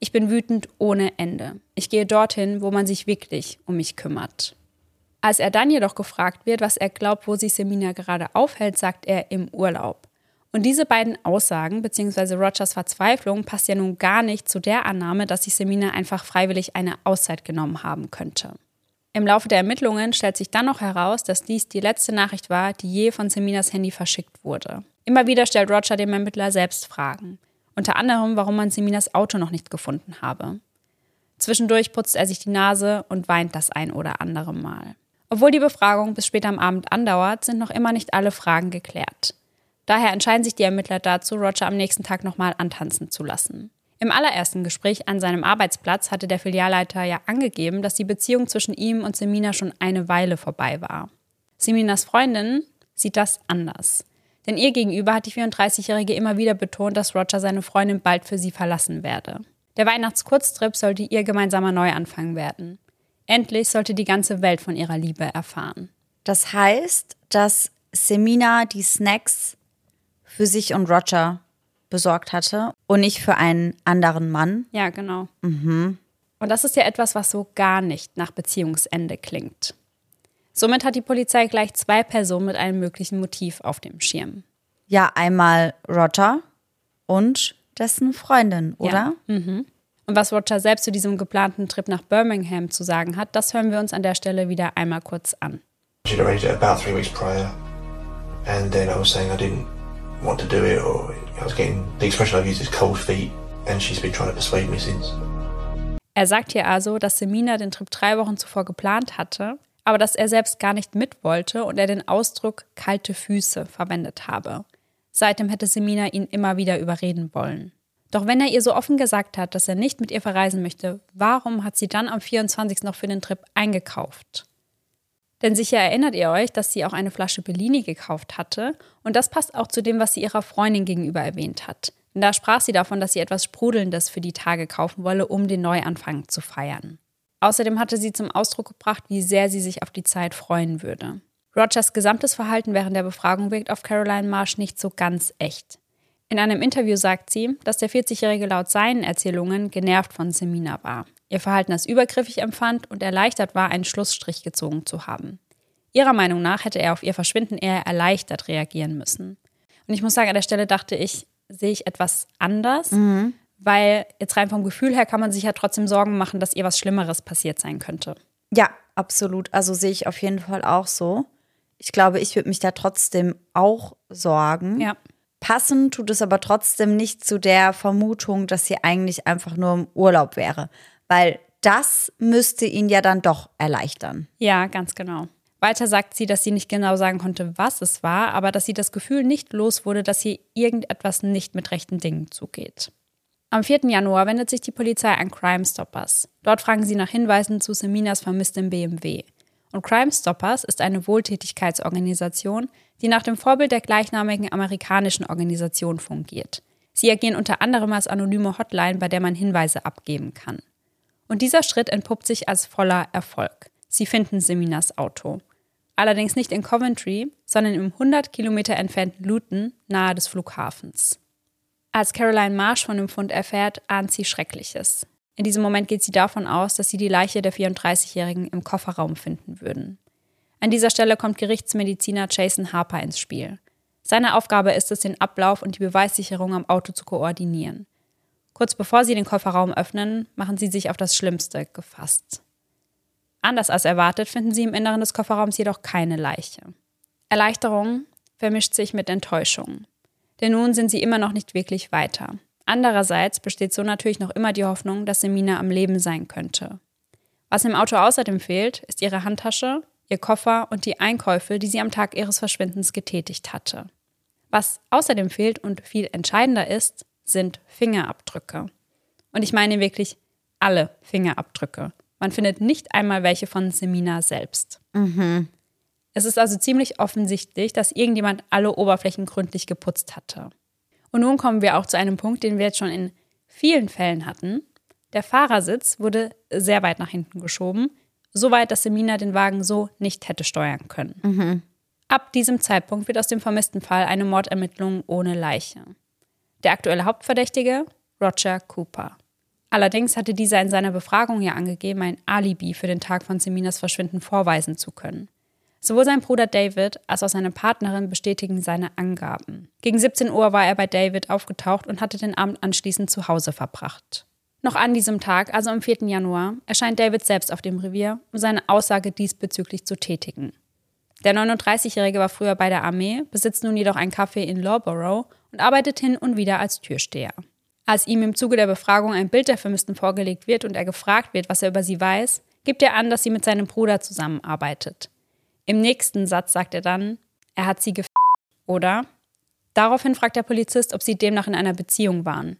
Ich bin wütend ohne Ende. Ich gehe dorthin, wo man sich wirklich um mich kümmert. Als er dann jedoch gefragt wird, was er glaubt, wo sich Semina gerade aufhält, sagt er im Urlaub. Und diese beiden Aussagen bzw. Rogers Verzweiflung passt ja nun gar nicht zu der Annahme, dass sich Semina einfach freiwillig eine Auszeit genommen haben könnte. Im Laufe der Ermittlungen stellt sich dann noch heraus, dass dies die letzte Nachricht war, die je von Seminas Handy verschickt wurde. Immer wieder stellt Roger dem Ermittler selbst Fragen. Unter anderem, warum man Seminas Auto noch nicht gefunden habe. Zwischendurch putzt er sich die Nase und weint das ein oder andere Mal. Obwohl die Befragung bis später am Abend andauert, sind noch immer nicht alle Fragen geklärt. Daher entscheiden sich die Ermittler dazu, Roger am nächsten Tag nochmal antanzen zu lassen. Im allerersten Gespräch an seinem Arbeitsplatz hatte der Filialleiter ja angegeben, dass die Beziehung zwischen ihm und Semina schon eine Weile vorbei war. Seminas Freundin sieht das anders. Denn ihr gegenüber hat die 34-Jährige immer wieder betont, dass Roger seine Freundin bald für sie verlassen werde. Der Weihnachtskurztrip sollte ihr gemeinsamer Neuanfang werden. Endlich sollte die ganze Welt von ihrer Liebe erfahren. Das heißt, dass Semina die Snacks für sich und Roger besorgt hatte und nicht für einen anderen Mann. Ja, genau. Mhm. Und das ist ja etwas, was so gar nicht nach Beziehungsende klingt. Somit hat die Polizei gleich zwei Personen mit einem möglichen Motiv auf dem Schirm. Ja, einmal Roger und dessen Freundin, oder? Ja. Mhm. Und was Roger selbst zu diesem geplanten Trip nach Birmingham zu sagen hat, das hören wir uns an der Stelle wieder einmal kurz an. She'd arranged it about three weeks prior, and then I was saying I didn't want to do it, or I was getting the expression I've used is cold feet, and she's been trying to persuade me since. Er sagt hier also, dass Semina den Trip drei Wochen zuvor geplant hatte, aber dass er selbst gar nicht mit wollte und er den Ausdruck kalte Füße verwendet habe. Seitdem hätte Semina ihn immer wieder überreden wollen. Doch wenn er ihr so offen gesagt hat, dass er nicht mit ihr verreisen möchte, warum hat sie dann am 24. noch für den Trip eingekauft? Denn sicher erinnert ihr euch, dass sie auch eine Flasche Bellini gekauft hatte. Und das passt auch zu dem, was sie ihrer Freundin gegenüber erwähnt hat. Denn da sprach sie davon, dass sie etwas Sprudelndes für die Tage kaufen wolle, um den Neuanfang zu feiern. Außerdem hatte sie zum Ausdruck gebracht, wie sehr sie sich auf die Zeit freuen würde. Rogers gesamtes Verhalten während der Befragung wirkt auf Caroline Marsh nicht so ganz echt. In einem Interview sagt sie, dass der 40-Jährige laut seinen Erzählungen genervt von Semina war ihr Verhalten als übergriffig empfand und erleichtert war, einen Schlussstrich gezogen zu haben. Ihrer Meinung nach hätte er auf ihr Verschwinden eher erleichtert reagieren müssen. Und ich muss sagen, an der Stelle dachte ich, sehe ich etwas anders, mhm. weil jetzt rein vom Gefühl her kann man sich ja trotzdem Sorgen machen, dass ihr was Schlimmeres passiert sein könnte. Ja, absolut. Also sehe ich auf jeden Fall auch so. Ich glaube, ich würde mich da trotzdem auch sorgen. Ja. Passend tut es aber trotzdem nicht zu der Vermutung, dass sie eigentlich einfach nur im Urlaub wäre weil das müsste ihn ja dann doch erleichtern. Ja, ganz genau. Weiter sagt sie, dass sie nicht genau sagen konnte, was es war, aber dass sie das Gefühl nicht los wurde, dass hier irgendetwas nicht mit rechten Dingen zugeht. Am 4. Januar wendet sich die Polizei an Crime Stoppers. Dort fragen sie nach Hinweisen zu Seminas vermisstem BMW. Und Crime Stoppers ist eine Wohltätigkeitsorganisation, die nach dem Vorbild der gleichnamigen amerikanischen Organisation fungiert. Sie agieren unter anderem als anonyme Hotline, bei der man Hinweise abgeben kann. Und dieser Schritt entpuppt sich als voller Erfolg. Sie finden Seminas Auto. Allerdings nicht in Coventry, sondern im 100 Kilometer entfernten Luton nahe des Flughafens. Als Caroline Marsh von dem Fund erfährt, ahnt sie Schreckliches. In diesem Moment geht sie davon aus, dass sie die Leiche der 34-Jährigen im Kofferraum finden würden. An dieser Stelle kommt Gerichtsmediziner Jason Harper ins Spiel. Seine Aufgabe ist es, den Ablauf und die Beweissicherung am Auto zu koordinieren. Kurz bevor sie den Kofferraum öffnen, machen sie sich auf das Schlimmste gefasst. Anders als erwartet finden sie im Inneren des Kofferraums jedoch keine Leiche. Erleichterung vermischt sich mit Enttäuschung. Denn nun sind sie immer noch nicht wirklich weiter. Andererseits besteht so natürlich noch immer die Hoffnung, dass Semina am Leben sein könnte. Was im Auto außerdem fehlt, ist ihre Handtasche, ihr Koffer und die Einkäufe, die sie am Tag ihres Verschwindens getätigt hatte. Was außerdem fehlt und viel entscheidender ist, sind Fingerabdrücke. Und ich meine wirklich alle Fingerabdrücke. Man findet nicht einmal welche von Semina selbst. Mhm. Es ist also ziemlich offensichtlich, dass irgendjemand alle Oberflächen gründlich geputzt hatte. Und nun kommen wir auch zu einem Punkt, den wir jetzt schon in vielen Fällen hatten. Der Fahrersitz wurde sehr weit nach hinten geschoben, so weit, dass Semina den Wagen so nicht hätte steuern können. Mhm. Ab diesem Zeitpunkt wird aus dem vermissten Fall eine Mordermittlung ohne Leiche. Der aktuelle Hauptverdächtige? Roger Cooper. Allerdings hatte dieser in seiner Befragung ja angegeben, ein Alibi für den Tag von Seminas Verschwinden vorweisen zu können. Sowohl sein Bruder David als auch seine Partnerin bestätigen seine Angaben. Gegen 17 Uhr war er bei David aufgetaucht und hatte den Abend anschließend zu Hause verbracht. Noch an diesem Tag, also am 4. Januar, erscheint David selbst auf dem Revier, um seine Aussage diesbezüglich zu tätigen. Der 39-Jährige war früher bei der Armee, besitzt nun jedoch ein Café in Lawborough und arbeitet hin und wieder als Türsteher. Als ihm im Zuge der Befragung ein Bild der Vermissten vorgelegt wird und er gefragt wird, was er über sie weiß, gibt er an, dass sie mit seinem Bruder zusammenarbeitet. Im nächsten Satz sagt er dann, er hat sie gef oder? Daraufhin fragt der Polizist, ob sie demnach in einer Beziehung waren.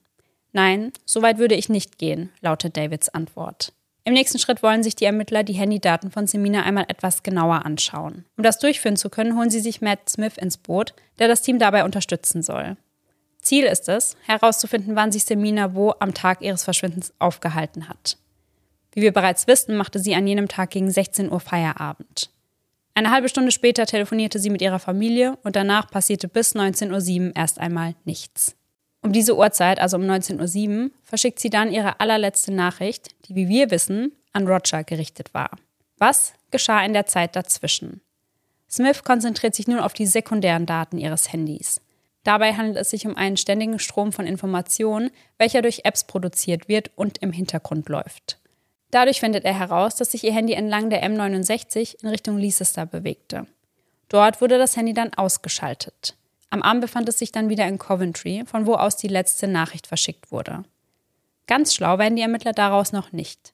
Nein, so weit würde ich nicht gehen, lautet Davids Antwort. Im nächsten Schritt wollen sich die Ermittler die Handydaten von Semina einmal etwas genauer anschauen. Um das durchführen zu können, holen sie sich Matt Smith ins Boot, der das Team dabei unterstützen soll. Ziel ist es, herauszufinden, wann sich Semina wo am Tag ihres Verschwindens aufgehalten hat. Wie wir bereits wissen, machte sie an jenem Tag gegen 16 Uhr Feierabend. Eine halbe Stunde später telefonierte sie mit ihrer Familie und danach passierte bis 19.07 Uhr erst einmal nichts. Um diese Uhrzeit, also um 19.07 Uhr, verschickt sie dann ihre allerletzte Nachricht, die, wie wir wissen, an Roger gerichtet war. Was geschah in der Zeit dazwischen? Smith konzentriert sich nun auf die sekundären Daten ihres Handys. Dabei handelt es sich um einen ständigen Strom von Informationen, welcher durch Apps produziert wird und im Hintergrund läuft. Dadurch findet er heraus, dass sich ihr Handy entlang der M69 in Richtung Leicester bewegte. Dort wurde das Handy dann ausgeschaltet. Am Abend befand es sich dann wieder in Coventry, von wo aus die letzte Nachricht verschickt wurde. Ganz schlau werden die Ermittler daraus noch nicht.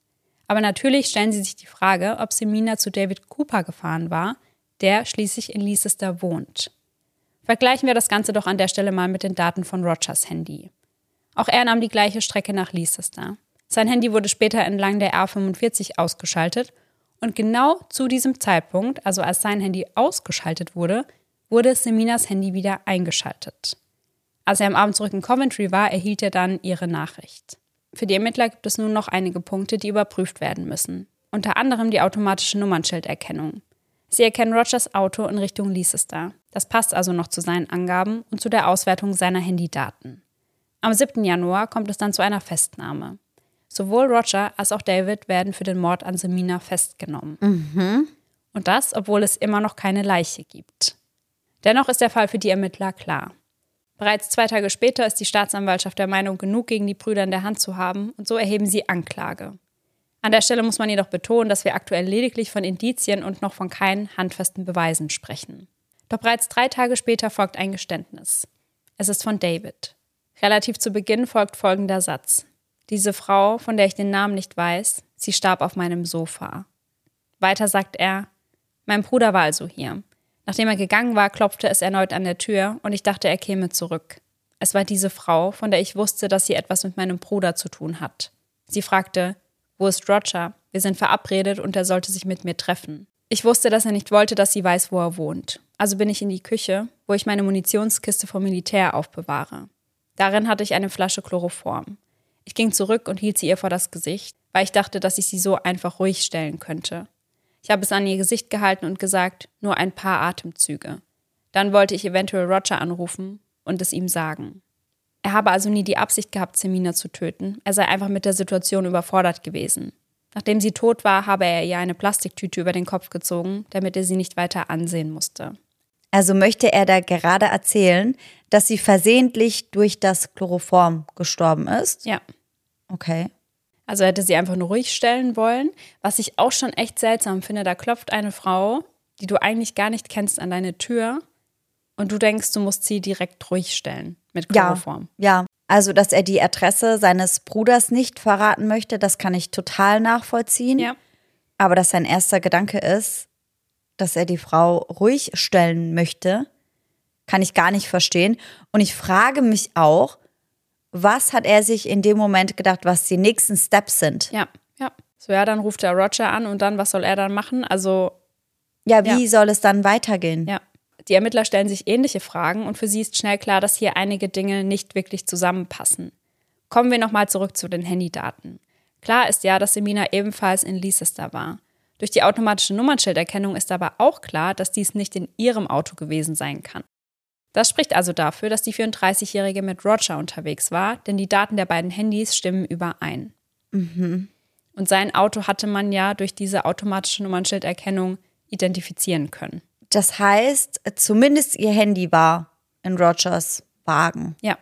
Aber natürlich stellen sie sich die Frage, ob Semina zu David Cooper gefahren war, der schließlich in Leicester wohnt. Vergleichen wir das Ganze doch an der Stelle mal mit den Daten von Rogers Handy. Auch er nahm die gleiche Strecke nach Leicester. Sein Handy wurde später entlang der R45 ausgeschaltet und genau zu diesem Zeitpunkt, also als sein Handy ausgeschaltet wurde, wurde Seminas Handy wieder eingeschaltet. Als er am Abend zurück in Coventry war, erhielt er dann ihre Nachricht. Für die Ermittler gibt es nun noch einige Punkte, die überprüft werden müssen. Unter anderem die automatische Nummernschilderkennung. Sie erkennen Rogers Auto in Richtung Leicester. Das passt also noch zu seinen Angaben und zu der Auswertung seiner Handydaten. Am 7. Januar kommt es dann zu einer Festnahme. Sowohl Roger als auch David werden für den Mord an Semina festgenommen. Mhm. Und das, obwohl es immer noch keine Leiche gibt. Dennoch ist der Fall für die Ermittler klar. Bereits zwei Tage später ist die Staatsanwaltschaft der Meinung, genug gegen die Brüder in der Hand zu haben, und so erheben sie Anklage. An der Stelle muss man jedoch betonen, dass wir aktuell lediglich von Indizien und noch von keinen handfesten Beweisen sprechen. Doch bereits drei Tage später folgt ein Geständnis. Es ist von David. Relativ zu Beginn folgt folgender Satz. Diese Frau, von der ich den Namen nicht weiß, sie starb auf meinem Sofa. Weiter sagt er, mein Bruder war also hier. Nachdem er gegangen war, klopfte es erneut an der Tür und ich dachte, er käme zurück. Es war diese Frau, von der ich wusste, dass sie etwas mit meinem Bruder zu tun hat. Sie fragte, wo ist Roger? Wir sind verabredet und er sollte sich mit mir treffen. Ich wusste, dass er nicht wollte, dass sie weiß, wo er wohnt. Also bin ich in die Küche, wo ich meine Munitionskiste vom Militär aufbewahre. Darin hatte ich eine Flasche Chloroform. Ich ging zurück und hielt sie ihr vor das Gesicht, weil ich dachte, dass ich sie so einfach ruhig stellen könnte. Ich habe es an ihr Gesicht gehalten und gesagt, nur ein paar Atemzüge. Dann wollte ich eventuell Roger anrufen und es ihm sagen. Er habe also nie die Absicht gehabt, Semina zu töten. Er sei einfach mit der Situation überfordert gewesen. Nachdem sie tot war, habe er ihr eine Plastiktüte über den Kopf gezogen, damit er sie nicht weiter ansehen musste. Also möchte er da gerade erzählen, dass sie versehentlich durch das Chloroform gestorben ist? Ja. Okay. Also er hätte sie einfach nur ruhig stellen wollen. Was ich auch schon echt seltsam finde, da klopft eine Frau, die du eigentlich gar nicht kennst, an deine Tür und du denkst, du musst sie direkt ruhig stellen mit Chloroform. Ja, ja. Also, dass er die Adresse seines Bruders nicht verraten möchte, das kann ich total nachvollziehen. Ja. Aber dass sein erster Gedanke ist, dass er die Frau ruhig stellen möchte, kann ich gar nicht verstehen. Und ich frage mich auch, was hat er sich in dem Moment gedacht, was die nächsten Steps sind? Ja, ja. So, ja, dann ruft er Roger an und dann, was soll er dann machen? Also. Ja, wie ja. soll es dann weitergehen? Ja. Die Ermittler stellen sich ähnliche Fragen und für sie ist schnell klar, dass hier einige Dinge nicht wirklich zusammenpassen. Kommen wir nochmal zurück zu den Handydaten. Klar ist ja, dass Semina ebenfalls in Leicester war. Durch die automatische Nummernschilderkennung ist aber auch klar, dass dies nicht in ihrem Auto gewesen sein kann. Das spricht also dafür, dass die 34-Jährige mit Roger unterwegs war, denn die Daten der beiden Handys stimmen überein. Mhm. Und sein Auto hatte man ja durch diese automatische Nummernschilderkennung identifizieren können. Das heißt, zumindest ihr Handy war in Rogers Wagen. Ja.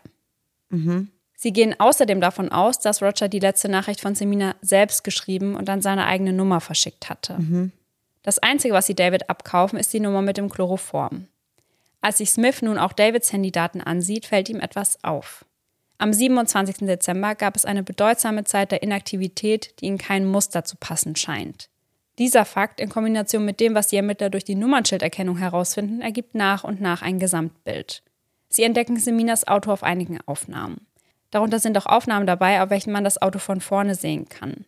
Mhm. Sie gehen außerdem davon aus, dass Roger die letzte Nachricht von Semina selbst geschrieben und dann seine eigene Nummer verschickt hatte. Mhm. Das Einzige, was sie David abkaufen, ist die Nummer mit dem Chloroform. Als sich Smith nun auch Davids Handydaten ansieht, fällt ihm etwas auf. Am 27. Dezember gab es eine bedeutsame Zeit der Inaktivität, die in kein Muster zu passen scheint. Dieser Fakt in Kombination mit dem, was die Ermittler durch die Nummernschilderkennung herausfinden, ergibt nach und nach ein Gesamtbild. Sie entdecken Seminas Auto auf einigen Aufnahmen. Darunter sind auch Aufnahmen dabei, auf welchen man das Auto von vorne sehen kann.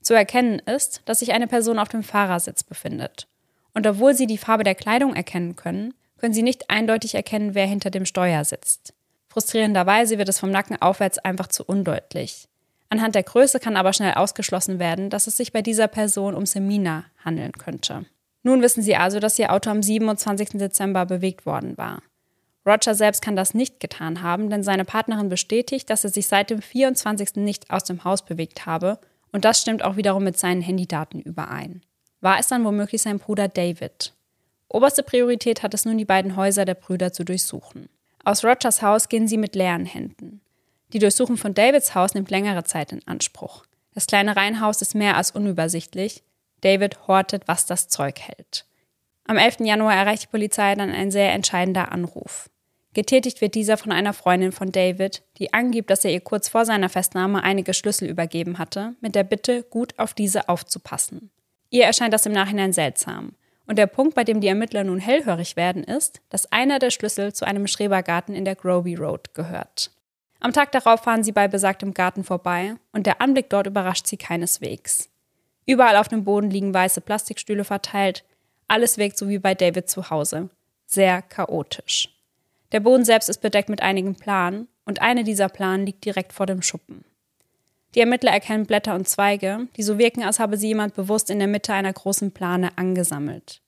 Zu erkennen ist, dass sich eine Person auf dem Fahrersitz befindet. Und obwohl sie die Farbe der Kleidung erkennen können, können sie nicht eindeutig erkennen, wer hinter dem Steuer sitzt. Frustrierenderweise wird es vom Nacken aufwärts einfach zu undeutlich. Anhand der Größe kann aber schnell ausgeschlossen werden, dass es sich bei dieser Person um Semina handeln könnte. Nun wissen sie also, dass ihr Auto am 27. Dezember bewegt worden war. Roger selbst kann das nicht getan haben, denn seine Partnerin bestätigt, dass er sich seit dem 24. nicht aus dem Haus bewegt habe und das stimmt auch wiederum mit seinen Handydaten überein. War es dann womöglich sein Bruder David? Oberste Priorität hat es nun, die beiden Häuser der Brüder zu durchsuchen. Aus Rogers Haus gehen sie mit leeren Händen. Die Durchsuchung von Davids Haus nimmt längere Zeit in Anspruch. Das kleine Reihenhaus ist mehr als unübersichtlich. David hortet, was das Zeug hält. Am 11. Januar erreicht die Polizei dann ein sehr entscheidender Anruf. Getätigt wird dieser von einer Freundin von David, die angibt, dass er ihr kurz vor seiner Festnahme einige Schlüssel übergeben hatte, mit der Bitte, gut auf diese aufzupassen. Ihr erscheint das im Nachhinein seltsam. Und der Punkt, bei dem die Ermittler nun hellhörig werden, ist, dass einer der Schlüssel zu einem Schrebergarten in der Groby Road gehört. Am Tag darauf fahren sie bei besagtem Garten vorbei und der Anblick dort überrascht sie keineswegs. Überall auf dem Boden liegen weiße Plastikstühle verteilt. Alles wirkt so wie bei David zu Hause. Sehr chaotisch. Der Boden selbst ist bedeckt mit einigen Planen und eine dieser Planen liegt direkt vor dem Schuppen. Die Ermittler erkennen Blätter und Zweige, die so wirken, als habe sie jemand bewusst in der Mitte einer großen Plane angesammelt.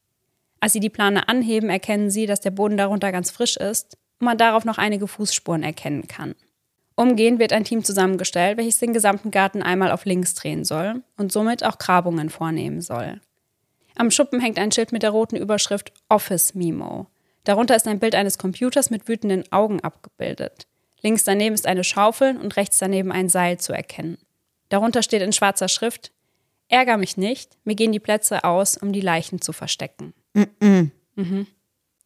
Als sie die Plane anheben, erkennen sie, dass der Boden darunter ganz frisch ist und man darauf noch einige Fußspuren erkennen kann. Umgehend wird ein Team zusammengestellt, welches den gesamten Garten einmal auf links drehen soll und somit auch Grabungen vornehmen soll. Am Schuppen hängt ein Schild mit der roten Überschrift Office Memo. Darunter ist ein Bild eines Computers mit wütenden Augen abgebildet. Links daneben ist eine Schaufel und rechts daneben ein Seil zu erkennen. Darunter steht in schwarzer Schrift: Ärger mich nicht, mir gehen die Plätze aus, um die Leichen zu verstecken. Mm -mm. Mhm.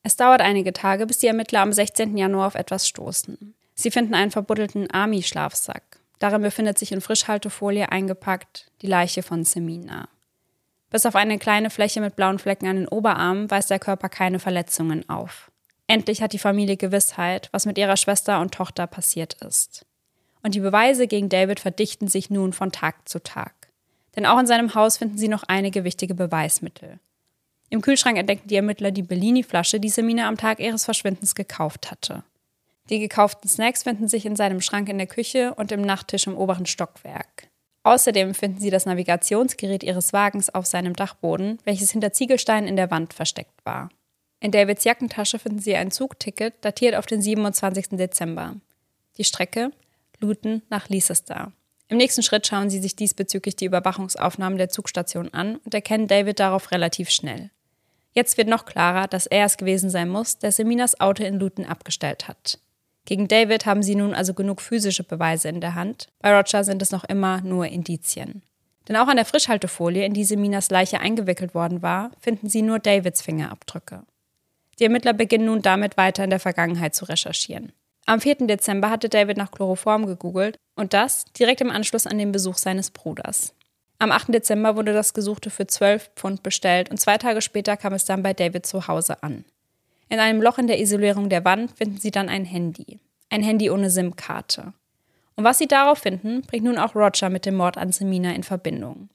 Es dauert einige Tage, bis die Ermittler am 16. Januar auf etwas stoßen. Sie finden einen verbuddelten Army-Schlafsack. Darin befindet sich in Frischhaltefolie eingepackt die Leiche von Semina. Bis auf eine kleine Fläche mit blauen Flecken an den Oberarmen weist der Körper keine Verletzungen auf. Endlich hat die Familie Gewissheit, was mit ihrer Schwester und Tochter passiert ist. Und die Beweise gegen David verdichten sich nun von Tag zu Tag. Denn auch in seinem Haus finden sie noch einige wichtige Beweismittel. Im Kühlschrank entdecken die Ermittler die Bellini-Flasche, die Semina am Tag ihres Verschwindens gekauft hatte. Die gekauften Snacks finden sich in seinem Schrank in der Küche und im Nachttisch im oberen Stockwerk. Außerdem finden sie das Navigationsgerät ihres Wagens auf seinem Dachboden, welches hinter Ziegelsteinen in der Wand versteckt war. In Davids Jackentasche finden sie ein Zugticket, datiert auf den 27. Dezember. Die Strecke Luton nach Leicester. Im nächsten Schritt schauen sie sich diesbezüglich die Überwachungsaufnahmen der Zugstation an und erkennen David darauf relativ schnell. Jetzt wird noch klarer, dass er es gewesen sein muss, der Seminas Auto in Luton abgestellt hat. Gegen David haben sie nun also genug physische Beweise in der Hand. Bei Roger sind es noch immer nur Indizien. Denn auch an der Frischhaltefolie, in die Seminas Leiche eingewickelt worden war, finden sie nur Davids Fingerabdrücke. Die Ermittler beginnen nun damit weiter in der Vergangenheit zu recherchieren. Am 4. Dezember hatte David nach Chloroform gegoogelt und das direkt im Anschluss an den Besuch seines Bruders. Am 8. Dezember wurde das Gesuchte für 12 Pfund bestellt und zwei Tage später kam es dann bei David zu Hause an. In einem Loch in der Isolierung der Wand finden sie dann ein Handy. Ein Handy ohne SIM-Karte. Und was sie darauf finden, bringt nun auch Roger mit dem Mord an Semina in Verbindung.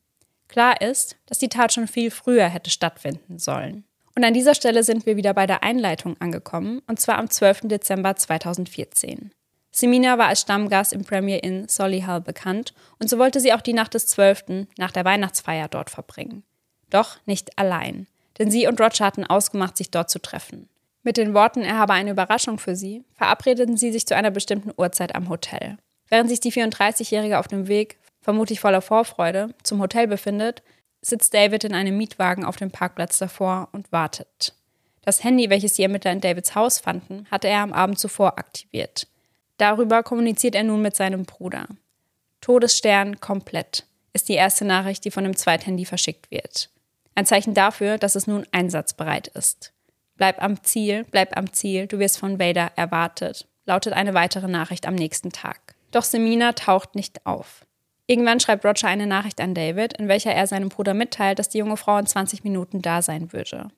Klar ist, dass die Tat schon viel früher hätte stattfinden sollen. Und an dieser Stelle sind wir wieder bei der Einleitung angekommen, und zwar am 12. Dezember 2014. Semina war als Stammgast im Premier Inn Solihull bekannt und so wollte sie auch die Nacht des 12. nach der Weihnachtsfeier dort verbringen. Doch nicht allein, denn sie und Roger hatten ausgemacht, sich dort zu treffen. Mit den Worten, er habe eine Überraschung für sie, verabredeten sie sich zu einer bestimmten Uhrzeit am Hotel. Während sich die 34-Jährige auf dem Weg vermutlich voller Vorfreude, zum Hotel befindet, sitzt David in einem Mietwagen auf dem Parkplatz davor und wartet. Das Handy, welches die Ermittler in Davids Haus fanden, hatte er am Abend zuvor aktiviert. Darüber kommuniziert er nun mit seinem Bruder. Todesstern komplett ist die erste Nachricht, die von dem Zweithandy verschickt wird. Ein Zeichen dafür, dass es nun einsatzbereit ist. Bleib am Ziel, bleib am Ziel, du wirst von Vader erwartet, lautet eine weitere Nachricht am nächsten Tag. Doch Semina taucht nicht auf. Irgendwann schreibt Roger eine Nachricht an David, in welcher er seinem Bruder mitteilt, dass die junge Frau in 20 Minuten da sein würde.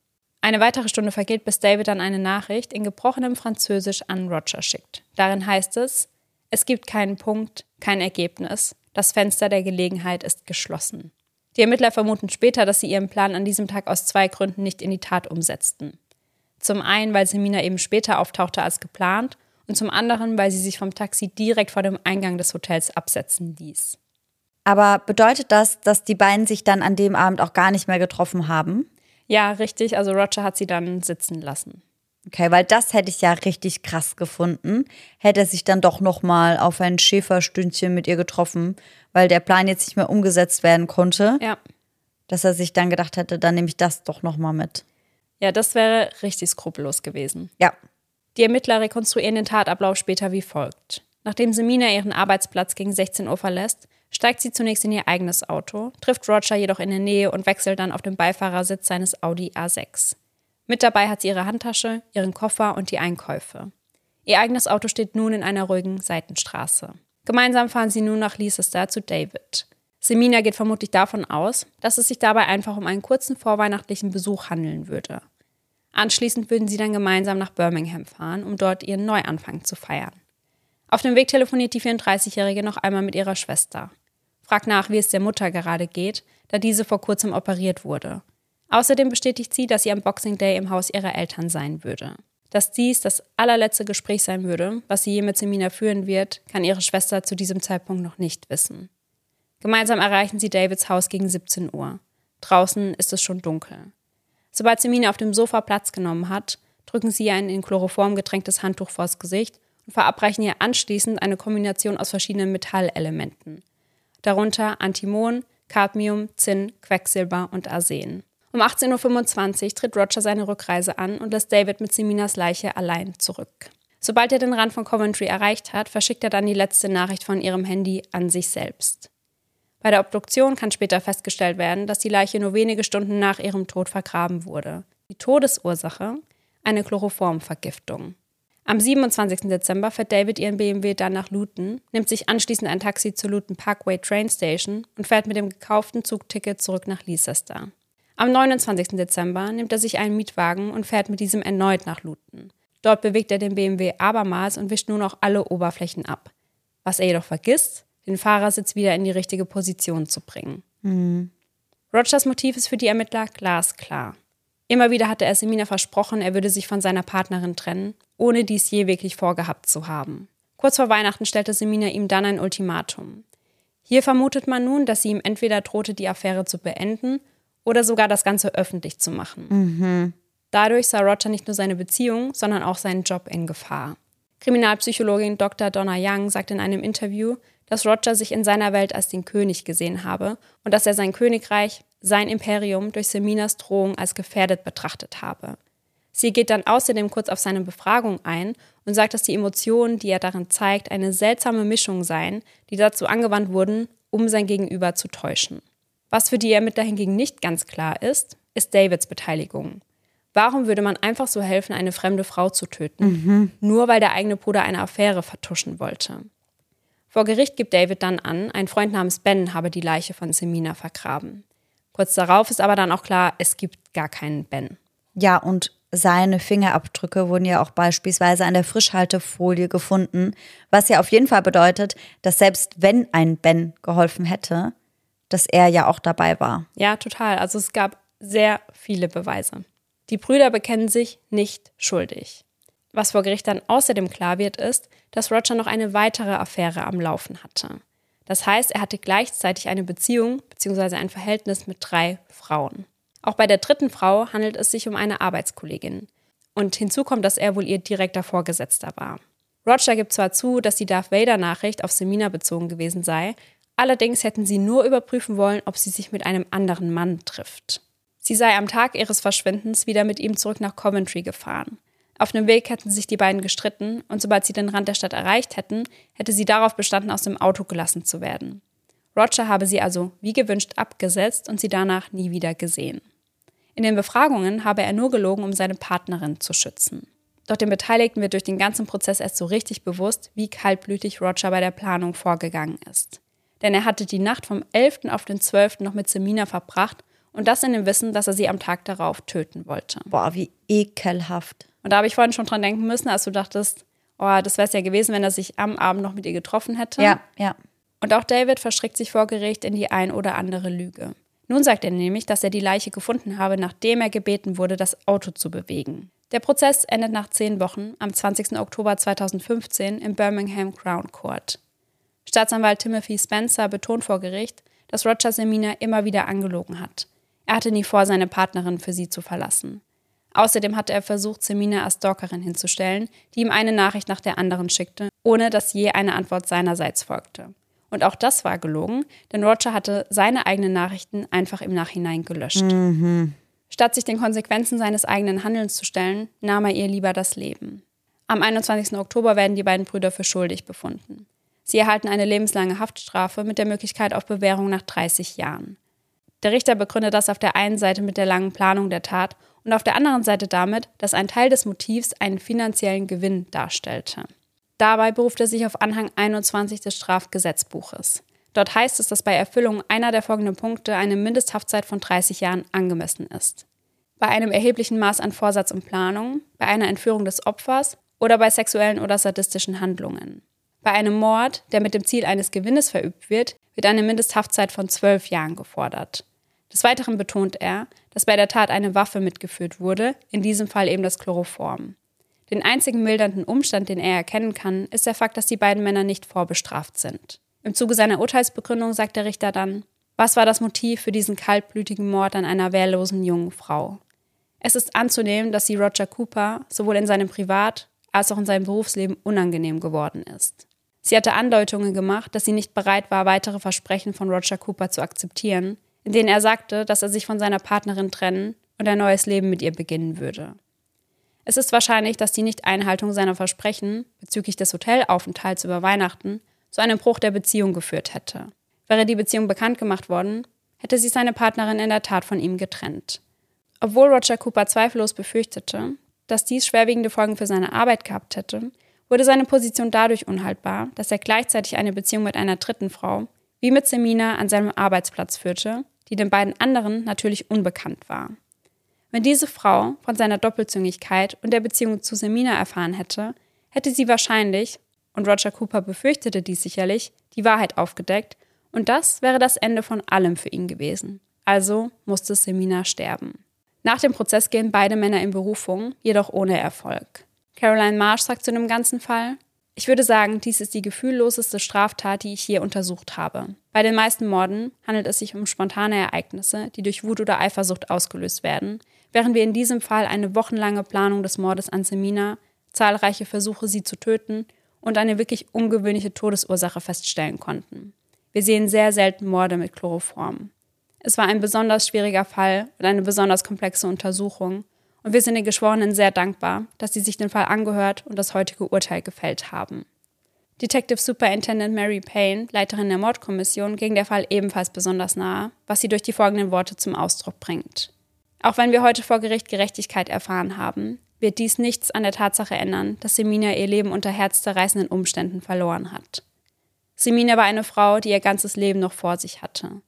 Eine weitere Stunde vergeht, bis David dann eine Nachricht in gebrochenem Französisch an Roger schickt. Darin heißt es, es gibt keinen Punkt, kein Ergebnis, das Fenster der Gelegenheit ist geschlossen. Die Ermittler vermuten später, dass sie ihren Plan an diesem Tag aus zwei Gründen nicht in die Tat umsetzten. Zum einen, weil Semina eben später auftauchte als geplant und zum anderen, weil sie sich vom Taxi direkt vor dem Eingang des Hotels absetzen ließ. Aber bedeutet das, dass die beiden sich dann an dem Abend auch gar nicht mehr getroffen haben? Ja, richtig. Also Roger hat sie dann sitzen lassen. Okay, weil das hätte ich ja richtig krass gefunden. Hätte er sich dann doch noch mal auf ein Schäferstündchen mit ihr getroffen, weil der Plan jetzt nicht mehr umgesetzt werden konnte. Ja. Dass er sich dann gedacht hätte, dann nehme ich das doch noch mal mit. Ja, das wäre richtig skrupellos gewesen. Ja. Die Ermittler rekonstruieren den Tatablauf später wie folgt. Nachdem Semina ihren Arbeitsplatz gegen 16 Uhr verlässt, steigt sie zunächst in ihr eigenes Auto, trifft Roger jedoch in der Nähe und wechselt dann auf dem Beifahrersitz seines Audi A6. Mit dabei hat sie ihre Handtasche, ihren Koffer und die Einkäufe. Ihr eigenes Auto steht nun in einer ruhigen Seitenstraße. Gemeinsam fahren sie nun nach Leicester zu David. Semina geht vermutlich davon aus, dass es sich dabei einfach um einen kurzen vorweihnachtlichen Besuch handeln würde. Anschließend würden sie dann gemeinsam nach Birmingham fahren, um dort ihren Neuanfang zu feiern. Auf dem Weg telefoniert die 34-Jährige noch einmal mit ihrer Schwester. Fragt nach, wie es der Mutter gerade geht, da diese vor kurzem operiert wurde. Außerdem bestätigt sie, dass sie am Boxing Day im Haus ihrer Eltern sein würde. Dass dies das allerletzte Gespräch sein würde, was sie je mit Semina führen wird, kann ihre Schwester zu diesem Zeitpunkt noch nicht wissen. Gemeinsam erreichen sie Davids Haus gegen 17 Uhr. Draußen ist es schon dunkel. Sobald Semina auf dem Sofa Platz genommen hat, drücken sie ihr ein in Chloroform getränktes Handtuch vors Gesicht und verabreichen ihr anschließend eine Kombination aus verschiedenen Metallelementen. Darunter Antimon, Cadmium, Zinn, Quecksilber und Arsen. Um 18.25 Uhr tritt Roger seine Rückreise an und lässt David mit Seminas Leiche allein zurück. Sobald er den Rand von Coventry erreicht hat, verschickt er dann die letzte Nachricht von ihrem Handy an sich selbst. Bei der Obduktion kann später festgestellt werden, dass die Leiche nur wenige Stunden nach ihrem Tod vergraben wurde. Die Todesursache? Eine Chloroformvergiftung. Am 27. Dezember fährt David ihren BMW dann nach Luton, nimmt sich anschließend ein Taxi zur Luton Parkway Train Station und fährt mit dem gekauften Zugticket zurück nach Leicester. Am 29. Dezember nimmt er sich einen Mietwagen und fährt mit diesem erneut nach Luton. Dort bewegt er den BMW abermals und wischt nun auch alle Oberflächen ab. Was er jedoch vergisst, den Fahrersitz wieder in die richtige Position zu bringen. Mhm. Rogers Motiv ist für die Ermittler glasklar. Immer wieder hatte er Semina versprochen, er würde sich von seiner Partnerin trennen, ohne dies je wirklich vorgehabt zu haben. Kurz vor Weihnachten stellte Semina ihm dann ein Ultimatum. Hier vermutet man nun, dass sie ihm entweder drohte, die Affäre zu beenden oder sogar das Ganze öffentlich zu machen. Mhm. Dadurch sah Roger nicht nur seine Beziehung, sondern auch seinen Job in Gefahr. Kriminalpsychologin Dr. Donna Young sagt in einem Interview, dass Roger sich in seiner Welt als den König gesehen habe und dass er sein Königreich, sein Imperium durch Seminas Drohung als gefährdet betrachtet habe. Sie geht dann außerdem kurz auf seine Befragung ein und sagt, dass die Emotionen, die er darin zeigt, eine seltsame Mischung seien, die dazu angewandt wurden, um sein Gegenüber zu täuschen. Was für die Ermittler hingegen nicht ganz klar ist, ist Davids Beteiligung. Warum würde man einfach so helfen, eine fremde Frau zu töten, mhm. nur weil der eigene Bruder eine Affäre vertuschen wollte? Vor Gericht gibt David dann an, ein Freund namens Ben habe die Leiche von Semina vergraben. Kurz darauf ist aber dann auch klar, es gibt gar keinen Ben. Ja, und seine Fingerabdrücke wurden ja auch beispielsweise an der Frischhaltefolie gefunden, was ja auf jeden Fall bedeutet, dass selbst wenn ein Ben geholfen hätte, dass er ja auch dabei war. Ja, total. Also es gab sehr viele Beweise. Die Brüder bekennen sich nicht schuldig. Was vor Gericht dann außerdem klar wird, ist, dass Roger noch eine weitere Affäre am Laufen hatte. Das heißt, er hatte gleichzeitig eine Beziehung bzw. ein Verhältnis mit drei Frauen. Auch bei der dritten Frau handelt es sich um eine Arbeitskollegin. Und hinzu kommt, dass er wohl ihr direkter Vorgesetzter war. Roger gibt zwar zu, dass die Darth Vader-Nachricht auf Semina bezogen gewesen sei, Allerdings hätten sie nur überprüfen wollen, ob sie sich mit einem anderen Mann trifft. Sie sei am Tag ihres Verschwindens wieder mit ihm zurück nach Coventry gefahren. Auf dem Weg hätten sich die beiden gestritten und sobald sie den Rand der Stadt erreicht hätten, hätte sie darauf bestanden, aus dem Auto gelassen zu werden. Roger habe sie also wie gewünscht abgesetzt und sie danach nie wieder gesehen. In den Befragungen habe er nur gelogen, um seine Partnerin zu schützen. Doch den Beteiligten wird durch den ganzen Prozess erst so richtig bewusst, wie kaltblütig Roger bei der Planung vorgegangen ist. Denn er hatte die Nacht vom 11. auf den 12. noch mit Semina verbracht und das in dem Wissen, dass er sie am Tag darauf töten wollte. Boah, wie ekelhaft. Und da habe ich vorhin schon dran denken müssen, als du dachtest, oh, das wäre es ja gewesen, wenn er sich am Abend noch mit ihr getroffen hätte. Ja, ja. Und auch David verstrickt sich vor Gericht in die ein oder andere Lüge. Nun sagt er nämlich, dass er die Leiche gefunden habe, nachdem er gebeten wurde, das Auto zu bewegen. Der Prozess endet nach zehn Wochen am 20. Oktober 2015 im Birmingham Crown Court. Staatsanwalt Timothy Spencer betont vor Gericht, dass Roger Semina immer wieder angelogen hat. Er hatte nie vor, seine Partnerin für sie zu verlassen. Außerdem hatte er versucht, Semina als Stalkerin hinzustellen, die ihm eine Nachricht nach der anderen schickte, ohne dass je eine Antwort seinerseits folgte. Und auch das war gelogen, denn Roger hatte seine eigenen Nachrichten einfach im Nachhinein gelöscht. Mhm. Statt sich den Konsequenzen seines eigenen Handelns zu stellen, nahm er ihr lieber das Leben. Am 21. Oktober werden die beiden Brüder für schuldig befunden. Sie erhalten eine lebenslange Haftstrafe mit der Möglichkeit auf Bewährung nach 30 Jahren. Der Richter begründet das auf der einen Seite mit der langen Planung der Tat und auf der anderen Seite damit, dass ein Teil des Motivs einen finanziellen Gewinn darstellte. Dabei beruft er sich auf Anhang 21 des Strafgesetzbuches. Dort heißt es, dass bei Erfüllung einer der folgenden Punkte eine Mindesthaftzeit von 30 Jahren angemessen ist. Bei einem erheblichen Maß an Vorsatz und Planung, bei einer Entführung des Opfers oder bei sexuellen oder sadistischen Handlungen. Bei einem Mord, der mit dem Ziel eines Gewinnes verübt wird, wird eine Mindesthaftzeit von zwölf Jahren gefordert. Des Weiteren betont er, dass bei der Tat eine Waffe mitgeführt wurde, in diesem Fall eben das Chloroform. Den einzigen mildernden Umstand, den er erkennen kann, ist der Fakt, dass die beiden Männer nicht vorbestraft sind. Im Zuge seiner Urteilsbegründung sagt der Richter dann, was war das Motiv für diesen kaltblütigen Mord an einer wehrlosen jungen Frau? Es ist anzunehmen, dass sie Roger Cooper sowohl in seinem Privat- als auch in seinem Berufsleben unangenehm geworden ist. Sie hatte Andeutungen gemacht, dass sie nicht bereit war, weitere Versprechen von Roger Cooper zu akzeptieren, in denen er sagte, dass er sich von seiner Partnerin trennen und ein neues Leben mit ihr beginnen würde. Es ist wahrscheinlich, dass die Nichteinhaltung seiner Versprechen bezüglich des Hotelaufenthalts über Weihnachten zu einem Bruch der Beziehung geführt hätte. Wäre die Beziehung bekannt gemacht worden, hätte sich seine Partnerin in der Tat von ihm getrennt. Obwohl Roger Cooper zweifellos befürchtete, dass dies schwerwiegende Folgen für seine Arbeit gehabt hätte, wurde seine Position dadurch unhaltbar, dass er gleichzeitig eine Beziehung mit einer dritten Frau, wie mit Semina, an seinem Arbeitsplatz führte, die den beiden anderen natürlich unbekannt war. Wenn diese Frau von seiner Doppelzüngigkeit und der Beziehung zu Semina erfahren hätte, hätte sie wahrscheinlich, und Roger Cooper befürchtete dies sicherlich, die Wahrheit aufgedeckt, und das wäre das Ende von allem für ihn gewesen. Also musste Semina sterben. Nach dem Prozess gehen beide Männer in Berufung, jedoch ohne Erfolg. Caroline Marsh sagt zu dem ganzen Fall, ich würde sagen, dies ist die gefühlloseste Straftat, die ich hier untersucht habe. Bei den meisten Morden handelt es sich um spontane Ereignisse, die durch Wut oder Eifersucht ausgelöst werden, während wir in diesem Fall eine wochenlange Planung des Mordes an Semina, zahlreiche Versuche, sie zu töten und eine wirklich ungewöhnliche Todesursache feststellen konnten. Wir sehen sehr selten Morde mit Chloroform. Es war ein besonders schwieriger Fall und eine besonders komplexe Untersuchung, und wir sind den Geschworenen sehr dankbar, dass sie sich den Fall angehört und das heutige Urteil gefällt haben. Detective Superintendent Mary Payne, Leiterin der Mordkommission, ging der Fall ebenfalls besonders nahe, was sie durch die folgenden Worte zum Ausdruck bringt. Auch wenn wir heute vor Gericht Gerechtigkeit erfahren haben, wird dies nichts an der Tatsache ändern, dass Semina ihr Leben unter herzzerreißenden Umständen verloren hat. Semina war eine Frau, die ihr ganzes Leben noch vor sich hatte.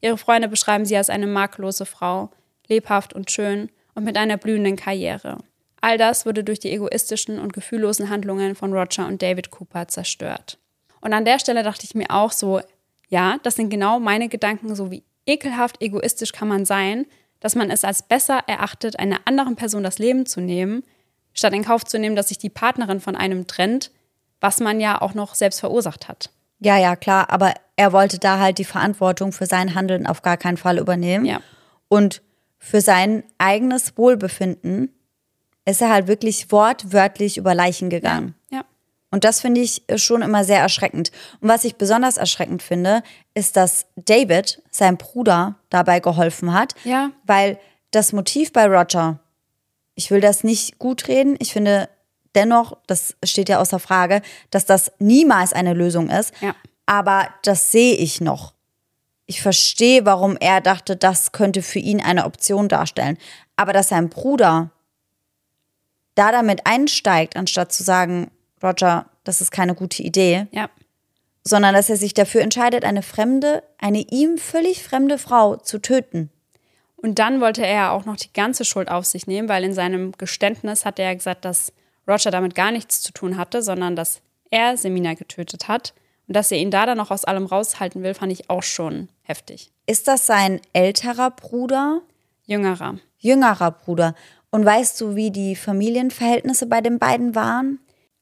Ihre Freunde beschreiben sie als eine makellose Frau, lebhaft und schön und mit einer blühenden Karriere. All das wurde durch die egoistischen und gefühllosen Handlungen von Roger und David Cooper zerstört. Und an der Stelle dachte ich mir auch so, ja, das sind genau meine Gedanken, so wie ekelhaft egoistisch kann man sein, dass man es als besser erachtet, einer anderen Person das Leben zu nehmen, statt in Kauf zu nehmen, dass sich die Partnerin von einem trennt, was man ja auch noch selbst verursacht hat. Ja, ja, klar, aber er wollte da halt die Verantwortung für sein Handeln auf gar keinen Fall übernehmen. Ja. Und für sein eigenes Wohlbefinden ist er halt wirklich wortwörtlich über Leichen gegangen. Ja. Und das finde ich schon immer sehr erschreckend. Und was ich besonders erschreckend finde, ist, dass David, sein Bruder, dabei geholfen hat. Ja. Weil das Motiv bei Roger, ich will das nicht gut reden, ich finde dennoch, das steht ja außer Frage, dass das niemals eine Lösung ist. Ja. Aber das sehe ich noch. Ich verstehe, warum er dachte, das könnte für ihn eine Option darstellen. Aber dass sein Bruder da damit einsteigt, anstatt zu sagen, Roger, das ist keine gute Idee, Ja. sondern dass er sich dafür entscheidet, eine fremde, eine ihm völlig fremde Frau zu töten. Und dann wollte er ja auch noch die ganze Schuld auf sich nehmen, weil in seinem Geständnis hat er ja gesagt, dass Roger damit gar nichts zu tun hatte, sondern dass er Semina getötet hat. Und dass er ihn da dann noch aus allem raushalten will, fand ich auch schon heftig. Ist das sein älterer Bruder, Jüngerer. jüngerer Bruder? Und weißt du, wie die Familienverhältnisse bei den beiden waren?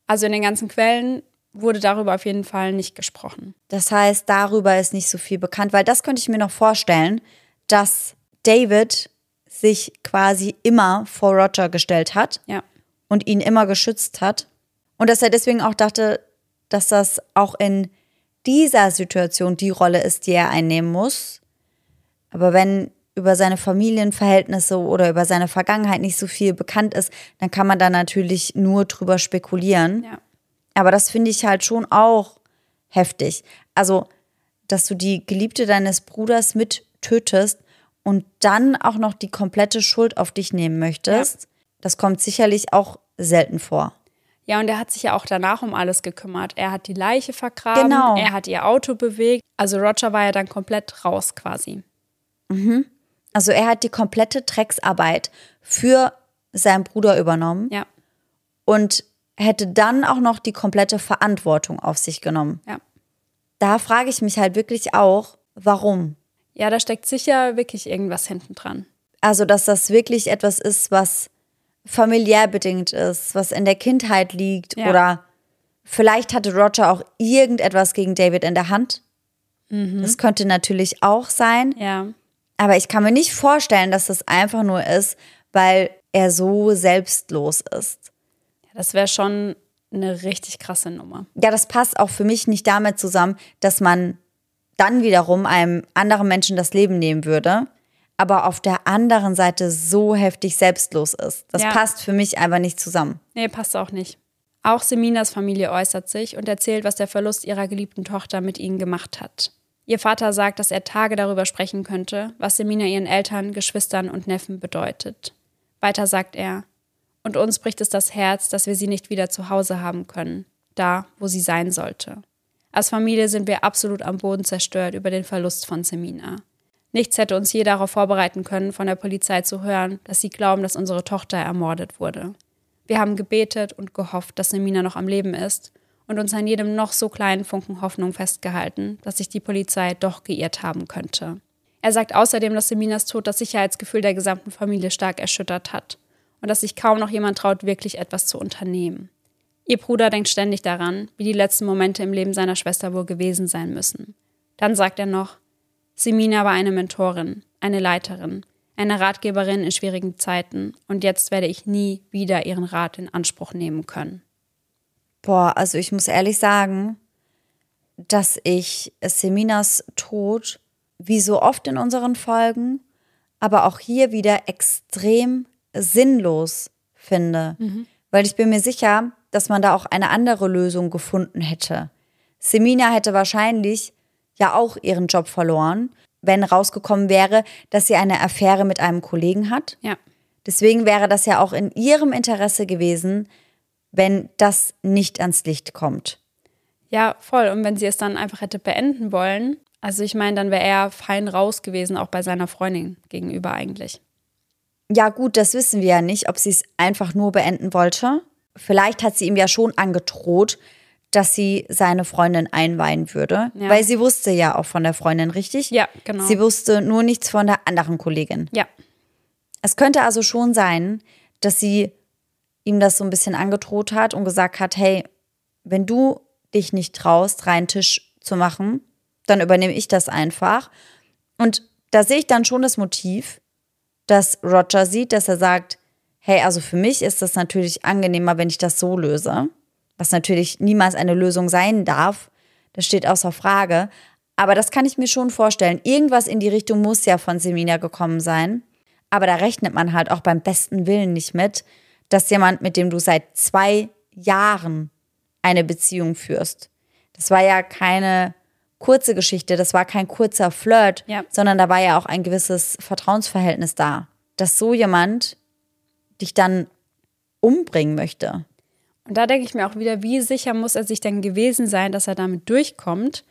Also in den ganzen Quellen wurde darüber auf jeden Fall nicht gesprochen. Das heißt, darüber ist nicht so viel bekannt, weil das könnte ich mir noch vorstellen, dass David sich quasi immer vor Roger gestellt hat Ja. und ihn immer geschützt hat. Und dass er deswegen auch dachte, dass das auch in dieser Situation die Rolle ist, die er einnehmen muss. Aber wenn über seine Familienverhältnisse oder über seine Vergangenheit nicht so viel bekannt ist, dann kann man da natürlich nur drüber spekulieren. Ja. Aber das finde ich halt schon auch heftig. Also, dass du die Geliebte deines Bruders mit tötest und dann auch noch die komplette Schuld auf dich nehmen möchtest, das kommt sicherlich auch selten vor. Ja, und er hat sich ja auch danach um alles gekümmert. Er hat die Leiche vergraben, Genau. er hat ihr Auto bewegt. Also Roger war ja dann komplett raus quasi. Also er hat die komplette Drecksarbeit für seinen Bruder übernommen Ja, und hätte dann auch noch die komplette Verantwortung auf sich genommen. ja. Da frage ich mich halt wirklich auch, warum? Ja, da steckt sicher wirklich irgendwas hinten dran. Also, dass das wirklich etwas ist, was familiär bedingt ist, was in der Kindheit liegt Ja. oder vielleicht hatte Roger auch irgendetwas gegen David in der Hand. Das könnte natürlich auch sein. Ja. Aber ich kann mir nicht vorstellen, dass das einfach nur ist, weil er so selbstlos ist. Das wäre schon eine richtig krasse Nummer. Ja, das passt auch für mich nicht damit zusammen, dass man dann wiederum einem anderen Menschen das Leben nehmen würde, aber auf der anderen Seite so heftig selbstlos ist. Das Ja. passt für mich einfach nicht zusammen. Nee, passt auch nicht. Auch Seminas Familie äußert sich und erzählt, was der Verlust ihrer geliebten Tochter mit ihnen gemacht hat. Ihr Vater sagt, dass er Tage darüber sprechen könnte, was Semina ihren Eltern, Geschwistern und Neffen bedeutet. Weiter sagt er, und uns bricht es das Herz, dass wir sie nicht wieder zu Hause haben können, da, wo sie sein sollte. Als Familie sind wir absolut am Boden zerstört über den Verlust von Semina. Nichts hätte uns je darauf vorbereiten können, von der Polizei zu hören, dass sie glauben, dass unsere Tochter ermordet wurde. Wir haben gebetet und gehofft, dass Semina noch am Leben ist und uns an jedem noch so kleinen Funken Hoffnung festgehalten, dass sich die Polizei doch geirrt haben könnte. Er sagt außerdem, dass Seminas Tod das Sicherheitsgefühl der gesamten Familie stark erschüttert hat und dass sich kaum noch jemand traut, wirklich etwas zu unternehmen. Ihr Bruder denkt ständig daran, wie die letzten Momente im Leben seiner Schwester wohl gewesen sein müssen. Dann sagt er noch, Semina war eine Mentorin, eine Leiterin, eine Ratgeberin in schwierigen Zeiten und jetzt werde ich nie wieder ihren Rat in Anspruch nehmen können. Boah, also ich muss ehrlich sagen, dass ich Seminas Tod, wie so oft in unseren Folgen, aber auch hier wieder extrem sinnlos finde. Weil ich bin mir sicher, dass man da auch eine andere Lösung gefunden hätte. Semina hätte wahrscheinlich ja auch ihren Job verloren, wenn rausgekommen wäre, dass sie eine Affäre mit einem Kollegen hat. Ja, Deswegen wäre das ja auch in ihrem Interesse gewesen, wenn das nicht ans Licht kommt. ja, voll. Und wenn sie es dann einfach hätte beenden wollen, also ich meine, dann wäre er fein raus gewesen, auch bei seiner Freundin gegenüber eigentlich. Ja, gut, das wissen wir ja nicht, ob sie es einfach nur beenden wollte. Vielleicht hat sie ihm ja schon angedroht, dass sie seine Freundin einweihen würde, Ja. weil sie wusste ja auch von der Freundin, richtig? Ja, genau. Sie wusste nur nichts von der anderen Kollegin. Ja, Es könnte also schon sein, dass sie ihm das so ein bisschen angedroht hat und gesagt hat, hey, wenn du dich nicht traust, reinen Tisch zu machen, dann übernehme ich das einfach. Und da sehe ich dann schon das Motiv, dass Roger sieht, dass er sagt, hey, also für mich ist das natürlich angenehmer, wenn ich das so löse, was natürlich niemals eine Lösung sein darf. Das steht außer Frage. Aber das kann ich mir schon vorstellen. Irgendwas in die Richtung muss ja von Semina gekommen sein. Aber da rechnet man halt auch beim besten Willen nicht mit, dass jemand, mit dem du seit zwei Jahren eine Beziehung führst. Das war ja keine kurze Geschichte, das war kein kurzer Flirt, ja. sondern da war ja auch ein gewisses Vertrauensverhältnis da, dass so jemand dich dann umbringen möchte. Und da denke ich mir auch wieder, wie sicher muss er sich denn gewesen sein, dass er damit durchkommt,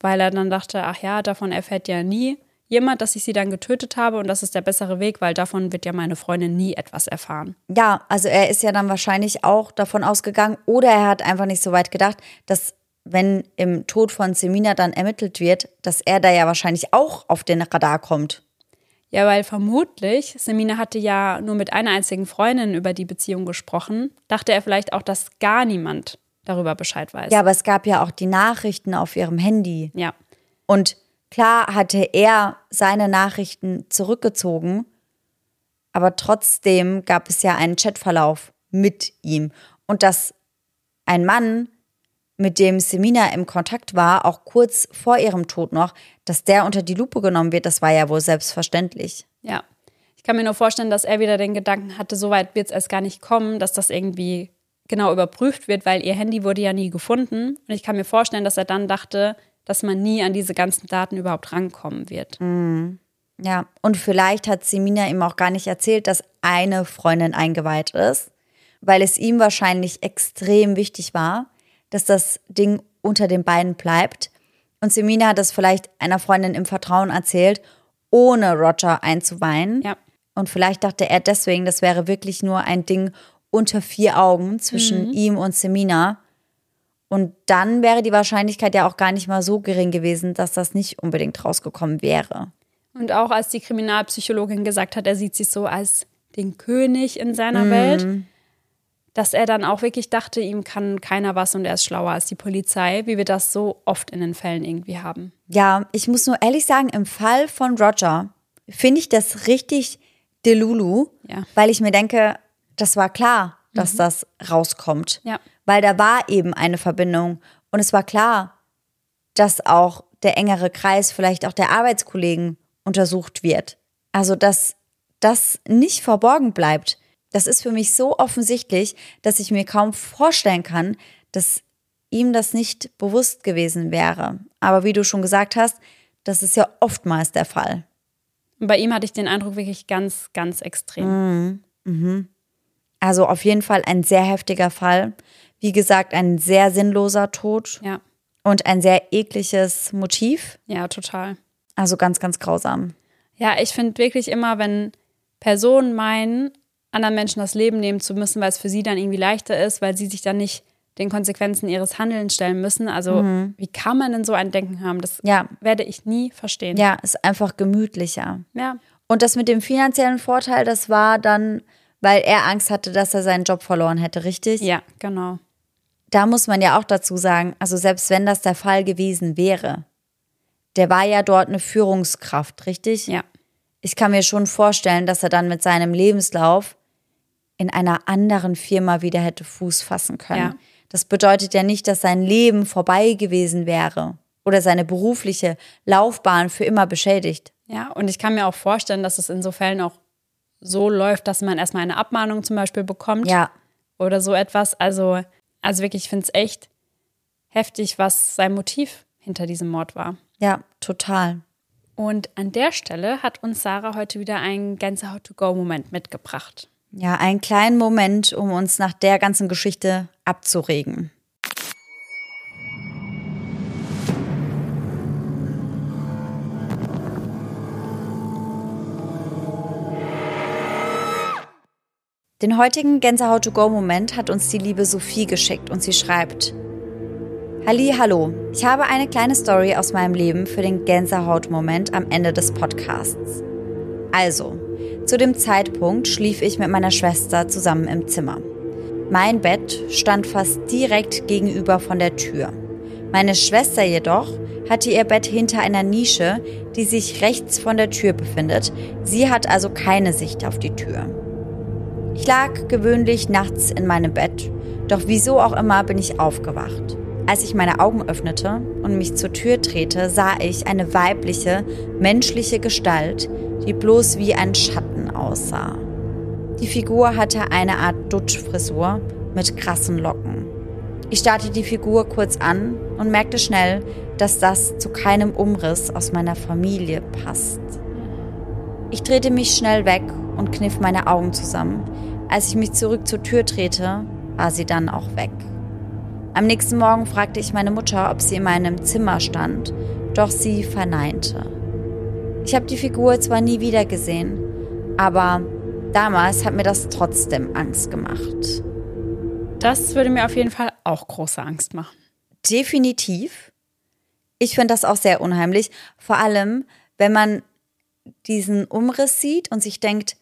weil er dann dachte, ach ja, davon erfährt ja nie jemand, dass ich sie dann getötet habe und das ist der bessere Weg, weil davon wird ja meine Freundin nie etwas erfahren. Ja, also er ist ja dann wahrscheinlich auch davon ausgegangen oder er hat einfach nicht so weit gedacht, dass wenn im Tod von Semina dann ermittelt wird, dass er da ja wahrscheinlich auch auf den Radar kommt. Ja, weil vermutlich, Semina hatte ja nur mit einer einzigen Freundin über die Beziehung gesprochen, dachte er vielleicht auch, dass gar niemand darüber Bescheid weiß. Ja, aber es gab ja auch die Nachrichten auf ihrem Handy. Ja. Und klar hatte er seine Nachrichten zurückgezogen, aber trotzdem gab es ja einen Chatverlauf mit ihm. Und dass ein Mann mit dem Semina im Kontakt war, auch kurz vor ihrem Tod noch, dass der unter die Lupe genommen wird, das war ja wohl selbstverständlich. Ja. Ich kann mir nur vorstellen, dass er wieder den Gedanken hatte, so weit wird es erst gar nicht kommen, dass das irgendwie genau überprüft wird, weil ihr Handy wurde ja nie gefunden. Und ich kann mir vorstellen, dass er dann dachte, dass man nie an diese ganzen Daten überhaupt rankommen wird. Mhm. Ja, und vielleicht hat Semina ihm auch gar nicht erzählt, dass eine Freundin eingeweiht ist, weil es ihm wahrscheinlich extrem wichtig war, dass das Ding unter den Beinen bleibt. Und Semina hat es vielleicht einer Freundin im Vertrauen erzählt, ohne Roger einzuweihen. Ja. Und vielleicht dachte er deswegen, das wäre wirklich nur ein Ding unter vier Augen zwischen mhm. ihm und Semina. Und dann wäre die Wahrscheinlichkeit ja auch gar nicht mal so gering gewesen, dass das nicht unbedingt rausgekommen wäre. Und auch als die Kriminalpsychologin gesagt hat, er sieht sich so als den König in seiner mhm. Welt, dass er dann auch wirklich dachte, ihm kann keiner was und er ist schlauer als die Polizei, wie wir das so oft in den Fällen irgendwie haben. Ja, ich muss nur ehrlich sagen, im Fall von Roger finde ich das richtig Delulu, ja. weil ich mir denke, das war klar, dass mhm. das rauskommt. Ja. Weil da war eben eine Verbindung und es war klar, dass auch der engere Kreis, vielleicht auch der Arbeitskollegen untersucht wird. Also, dass das nicht verborgen bleibt. Das ist für mich so offensichtlich, dass ich mir kaum vorstellen kann, dass ihm das nicht bewusst gewesen wäre. Aber wie du schon gesagt hast, das ist ja oftmals der Fall. Bei ihm hatte ich den Eindruck wirklich ganz, ganz extrem. Mhm. Mhm. Also auf jeden Fall ein sehr heftiger Fall. Wie gesagt, ein sehr sinnloser Tod. Ja. Und ein sehr ekliges Motiv. Ja, total. Also ganz, ganz grausam. Ja, ich finde wirklich immer, wenn Personen meinen, anderen Menschen das Leben nehmen zu müssen, weil es für sie dann irgendwie leichter ist, weil sie sich dann nicht den Konsequenzen ihres Handelns stellen müssen. Also mhm. wie kann man denn so ein Denken haben? Das ja. werde ich nie verstehen. Ja, ist einfach gemütlicher. Ja. Und das mit dem finanziellen Vorteil, das war dann, weil er Angst hatte, dass er seinen Job verloren hätte, richtig? Ja, genau. Da muss man ja auch dazu sagen, also selbst wenn das der Fall gewesen wäre, der war ja dort eine Führungskraft, richtig? Ja. Ich kann mir schon vorstellen, dass er dann mit seinem Lebenslauf in einer anderen Firma wieder hätte Fuß fassen können. Ja. Das bedeutet ja nicht, dass sein Leben vorbei gewesen wäre oder seine berufliche Laufbahn für immer beschädigt. Ja, und ich kann mir auch vorstellen, dass es in so Fällen auch so läuft, dass man erstmal eine Abmahnung zum Beispiel bekommt. Ja. Oder so etwas. Also, also wirklich, ich finde es echt heftig, was sein Motiv hinter diesem Mord war. Ja, total. Und an der Stelle hat uns Sarah heute wieder einen Gänsehaut-to-go-Moment mitgebracht. Ja, einen kleinen Moment, um uns nach der ganzen Geschichte abzuregen. Den heutigen Gänsehaut-to-go-Moment hat uns die liebe Sophie geschickt und sie schreibt: Halli, hallo. Ich habe eine kleine Story aus meinem Leben für den Gänsehaut-Moment am Ende des Podcasts. Also, zu dem Zeitpunkt schlief ich mit meiner Schwester zusammen im Zimmer. Mein Bett stand fast direkt gegenüber von der Tür. Meine Schwester jedoch hatte ihr Bett hinter einer Nische, die sich rechts von der Tür befindet. Sie hat also keine Sicht auf die Tür. Ich lag gewöhnlich nachts in meinem Bett, Doch wieso auch immer bin ich aufgewacht. Als ich meine Augen öffnete und mich zur Tür drehte, sah ich eine weibliche, menschliche Gestalt, die bloß wie ein Schatten aussah. Die Figur hatte eine Art Dutschfrisur mit krassen Locken. Ich starrte die Figur kurz an und merkte schnell, dass das zu keinem Umriss aus meiner Familie passt. Ich drehte mich schnell weg und kniff meine Augen zusammen. Als ich mich zurück zur Tür drehte, war sie dann auch weg. Am nächsten Morgen fragte ich meine Mutter, ob sie in meinem Zimmer stand, doch sie verneinte. Ich habe die Figur zwar nie wieder gesehen, aber damals hat mir das trotzdem Angst gemacht. Das würde mir auf jeden Fall auch große Angst machen. Definitiv. Ich finde das auch sehr unheimlich, vor allem wenn man diesen Umriss sieht und sich denkt,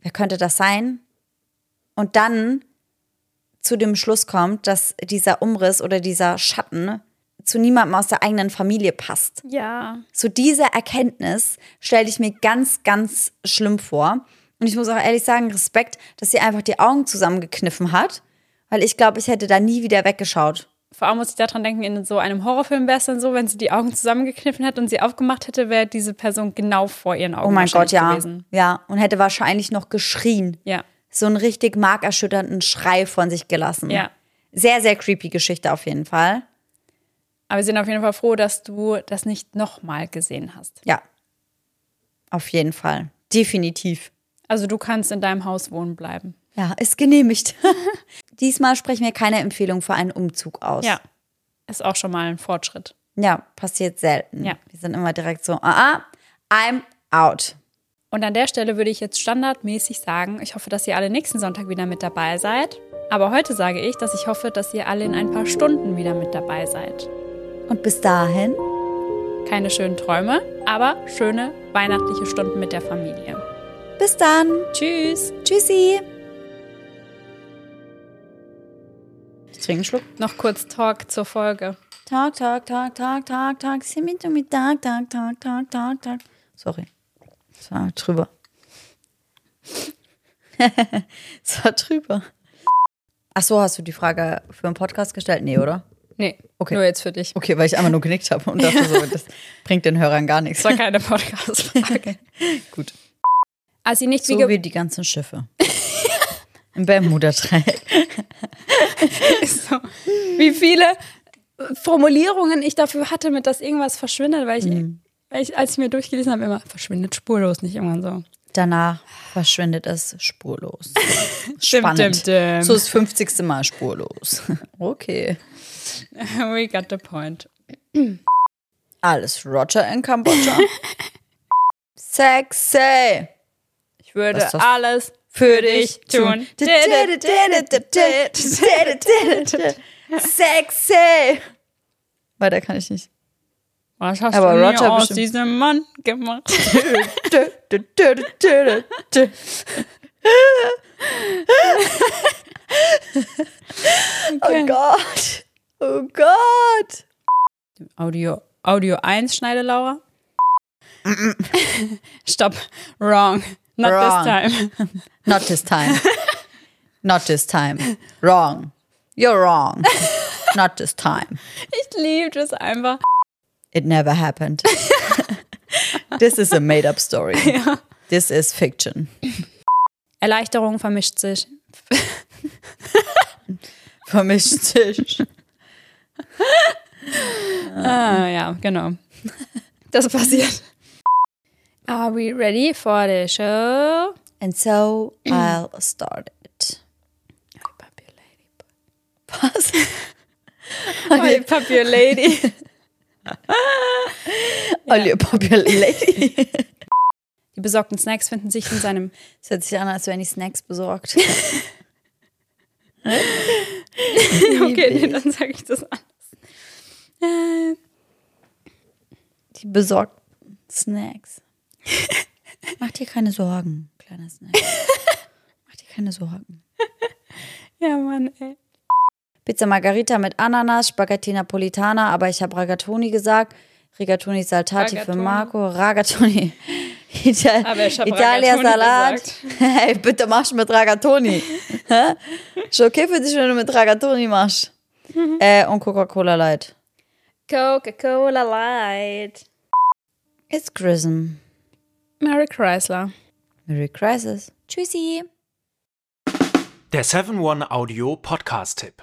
wer könnte das sein? Und dann zu dem Schluss kommt, dass dieser Umriss oder dieser Schatten zu niemandem aus der eigenen Familie passt. Ja. So diese Erkenntnis stelle ich mir ganz, ganz schlimm vor. Und ich muss auch ehrlich sagen, Respekt, dass sie einfach die Augen zusammengekniffen hat, weil ich glaube, ich hätte da nie wieder weggeschaut. Vor allem muss ich daran denken, in so einem Horrorfilm wäre es dann so, wenn sie die Augen zusammengekniffen hätte und sie aufgemacht hätte, wäre diese Person genau vor ihren Augen oh mein Gott, ja. gewesen. Ja, und hätte wahrscheinlich noch geschrien. Ja so einen richtig markerschütternden Schrei von sich gelassen. Ja. Sehr, sehr creepy Geschichte auf jeden Fall. Aber wir sind auf jeden Fall froh, dass du das nicht nochmal gesehen hast. Ja. Auf jeden Fall. Definitiv. Also du kannst in deinem Haus wohnen bleiben. Ja, ist genehmigt. *laughs* Diesmal sprechen wir keine Empfehlung für einen Umzug aus. Ja. Ist auch schon mal ein Fortschritt. Ja, passiert selten. Ja. Wir sind immer direkt so, ah, ah I'm out. Und an der Stelle würde ich jetzt standardmäßig sagen, ich hoffe, dass ihr alle nächsten Sonntag wieder mit dabei seid. Aber heute sage ich, dass ich hoffe, dass ihr alle in ein paar Stunden wieder mit dabei seid. Und bis dahin? Keine schönen Träume, aber schöne weihnachtliche Stunden mit der Familie. Bis dann. Tschüss. Tschüssi. Ich trinke einen Schluck. Noch kurz Talk zur Folge. Talk, talk, talk, talk, talk, talk. To me, talk, talk, talk, talk, talk, talk. Sorry. Es war drüber. *laughs* es war drüber. Ach so, hast du die Frage für einen Podcast gestellt? Nee, oder? Nee, okay. nur jetzt für dich. Okay, weil ich einmal nur genickt habe und dachte so, *laughs* das bringt den Hörern gar nichts. Das war keine Podcast-Frage. *laughs* Gut. Als sie nicht so wie, wie die ganzen Schiffe. Im Bermuda-Dreieck. *laughs* so, wie viele Formulierungen ich dafür hatte, mit dass irgendwas verschwindet, weil ich mhm ich, als ich mir durchgelesen habe, immer verschwindet spurlos, nicht irgendwann so. Danach verschwindet es spurlos. Spannend. Dim, dim, dim. So das 50. Mal spurlos. Okay. We got the point. Alles Roger in Kambodscha. Sexy. Ich würde alles für dich tun. Sexy. Weiter kann ich nicht. Was hast Aber du Roger aus diesem Mann gemacht? oh Gott. Oh Gott. Audio, Audio 1 schneide Laura. *laughs* Stopp. Wrong. Not Wrong. this time. *laughs* Not this time. Not this time. Wrong. You're wrong. Not this time. *laughs* Ich liebe das einfach. It never happened. This is a made-up story. Ja. This is fiction. Erleichterung vermischt sich. vermischt sich. *laughs* ah, ja, genau. *laughs* Das passiert. Are we ready for the show? And so I'll start it. Was? Hi, Puppy Lady. *laughs* Your popular lady. Die besorgten Snacks finden sich in seinem. Es hört sich an, als wären die Snacks besorgt. okay, nee, dann sage ich das anders. Äh. Die besorgten Snacks. *laughs* Mach dir keine Sorgen, kleiner Snack. *laughs* Mach dir keine Sorgen. Ja, Mann, ey. Pizza Margarita mit Ananas, Spaghetti Napolitana, aber ich habe Ragatoni gesagt. Rigatoni Saltati Ragatoni. für Marco. Ragatoni. Aber ich Italia Salat. Hey, *laughs* bitte machst mit Ragatoni. Ist okay für dich, wenn du mit Ragatoni machst. äh, und Coca-Cola Light. Coca-Cola Light. It's Grism. Mary Chrysler. Merry Crisis. Tschüssi. Der 7-One Audio Podcast-Tipp.